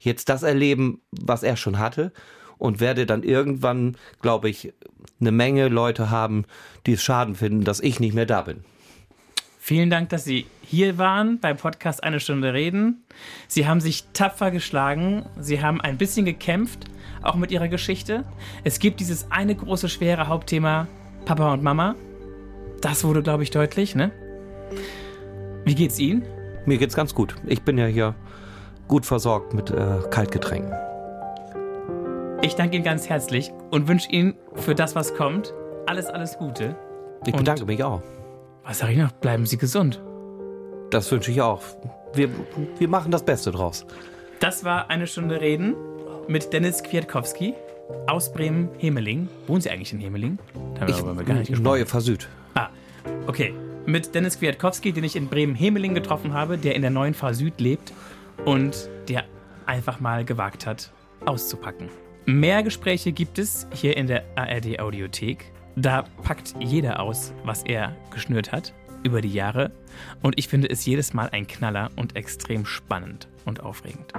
jetzt das erleben, was er schon hatte und werde dann irgendwann, glaube ich, eine Menge Leute haben, die es schaden finden, dass ich nicht mehr da bin.
Vielen Dank, dass Sie hier waren beim Podcast Eine Stunde Reden. Sie haben sich tapfer geschlagen. Sie haben ein bisschen gekämpft, auch mit Ihrer Geschichte. Es gibt dieses eine große, schwere Hauptthema Papa und Mama. Das wurde, glaube ich, deutlich, ne? Wie geht's Ihnen?
Mir geht's ganz gut. Ich bin ja hier gut versorgt mit äh, Kaltgetränken.
Ich danke Ihnen ganz herzlich und wünsche Ihnen für das, was kommt, alles, alles Gute.
Ich bedanke und mich auch.
Was sage ich noch? Bleiben Sie gesund.
Das wünsche ich auch. Wir, wir machen das Beste draus.
Das war eine Stunde Reden mit Dennis Kwiatkowski aus Bremen-Hemeling. Wohnen Sie eigentlich in Hemeling?
Da ich, wir gar nicht Neue Versüd.
Ah, okay. Mit Dennis Kwiatkowski, den ich in Bremen-Hemeling getroffen habe, der in der neuen Fahr Süd lebt und der einfach mal gewagt hat, auszupacken. Mehr Gespräche gibt es hier in der ARD Audiothek. Da packt jeder aus, was er geschnürt hat über die Jahre. Und ich finde es jedes Mal ein Knaller und extrem spannend und aufregend.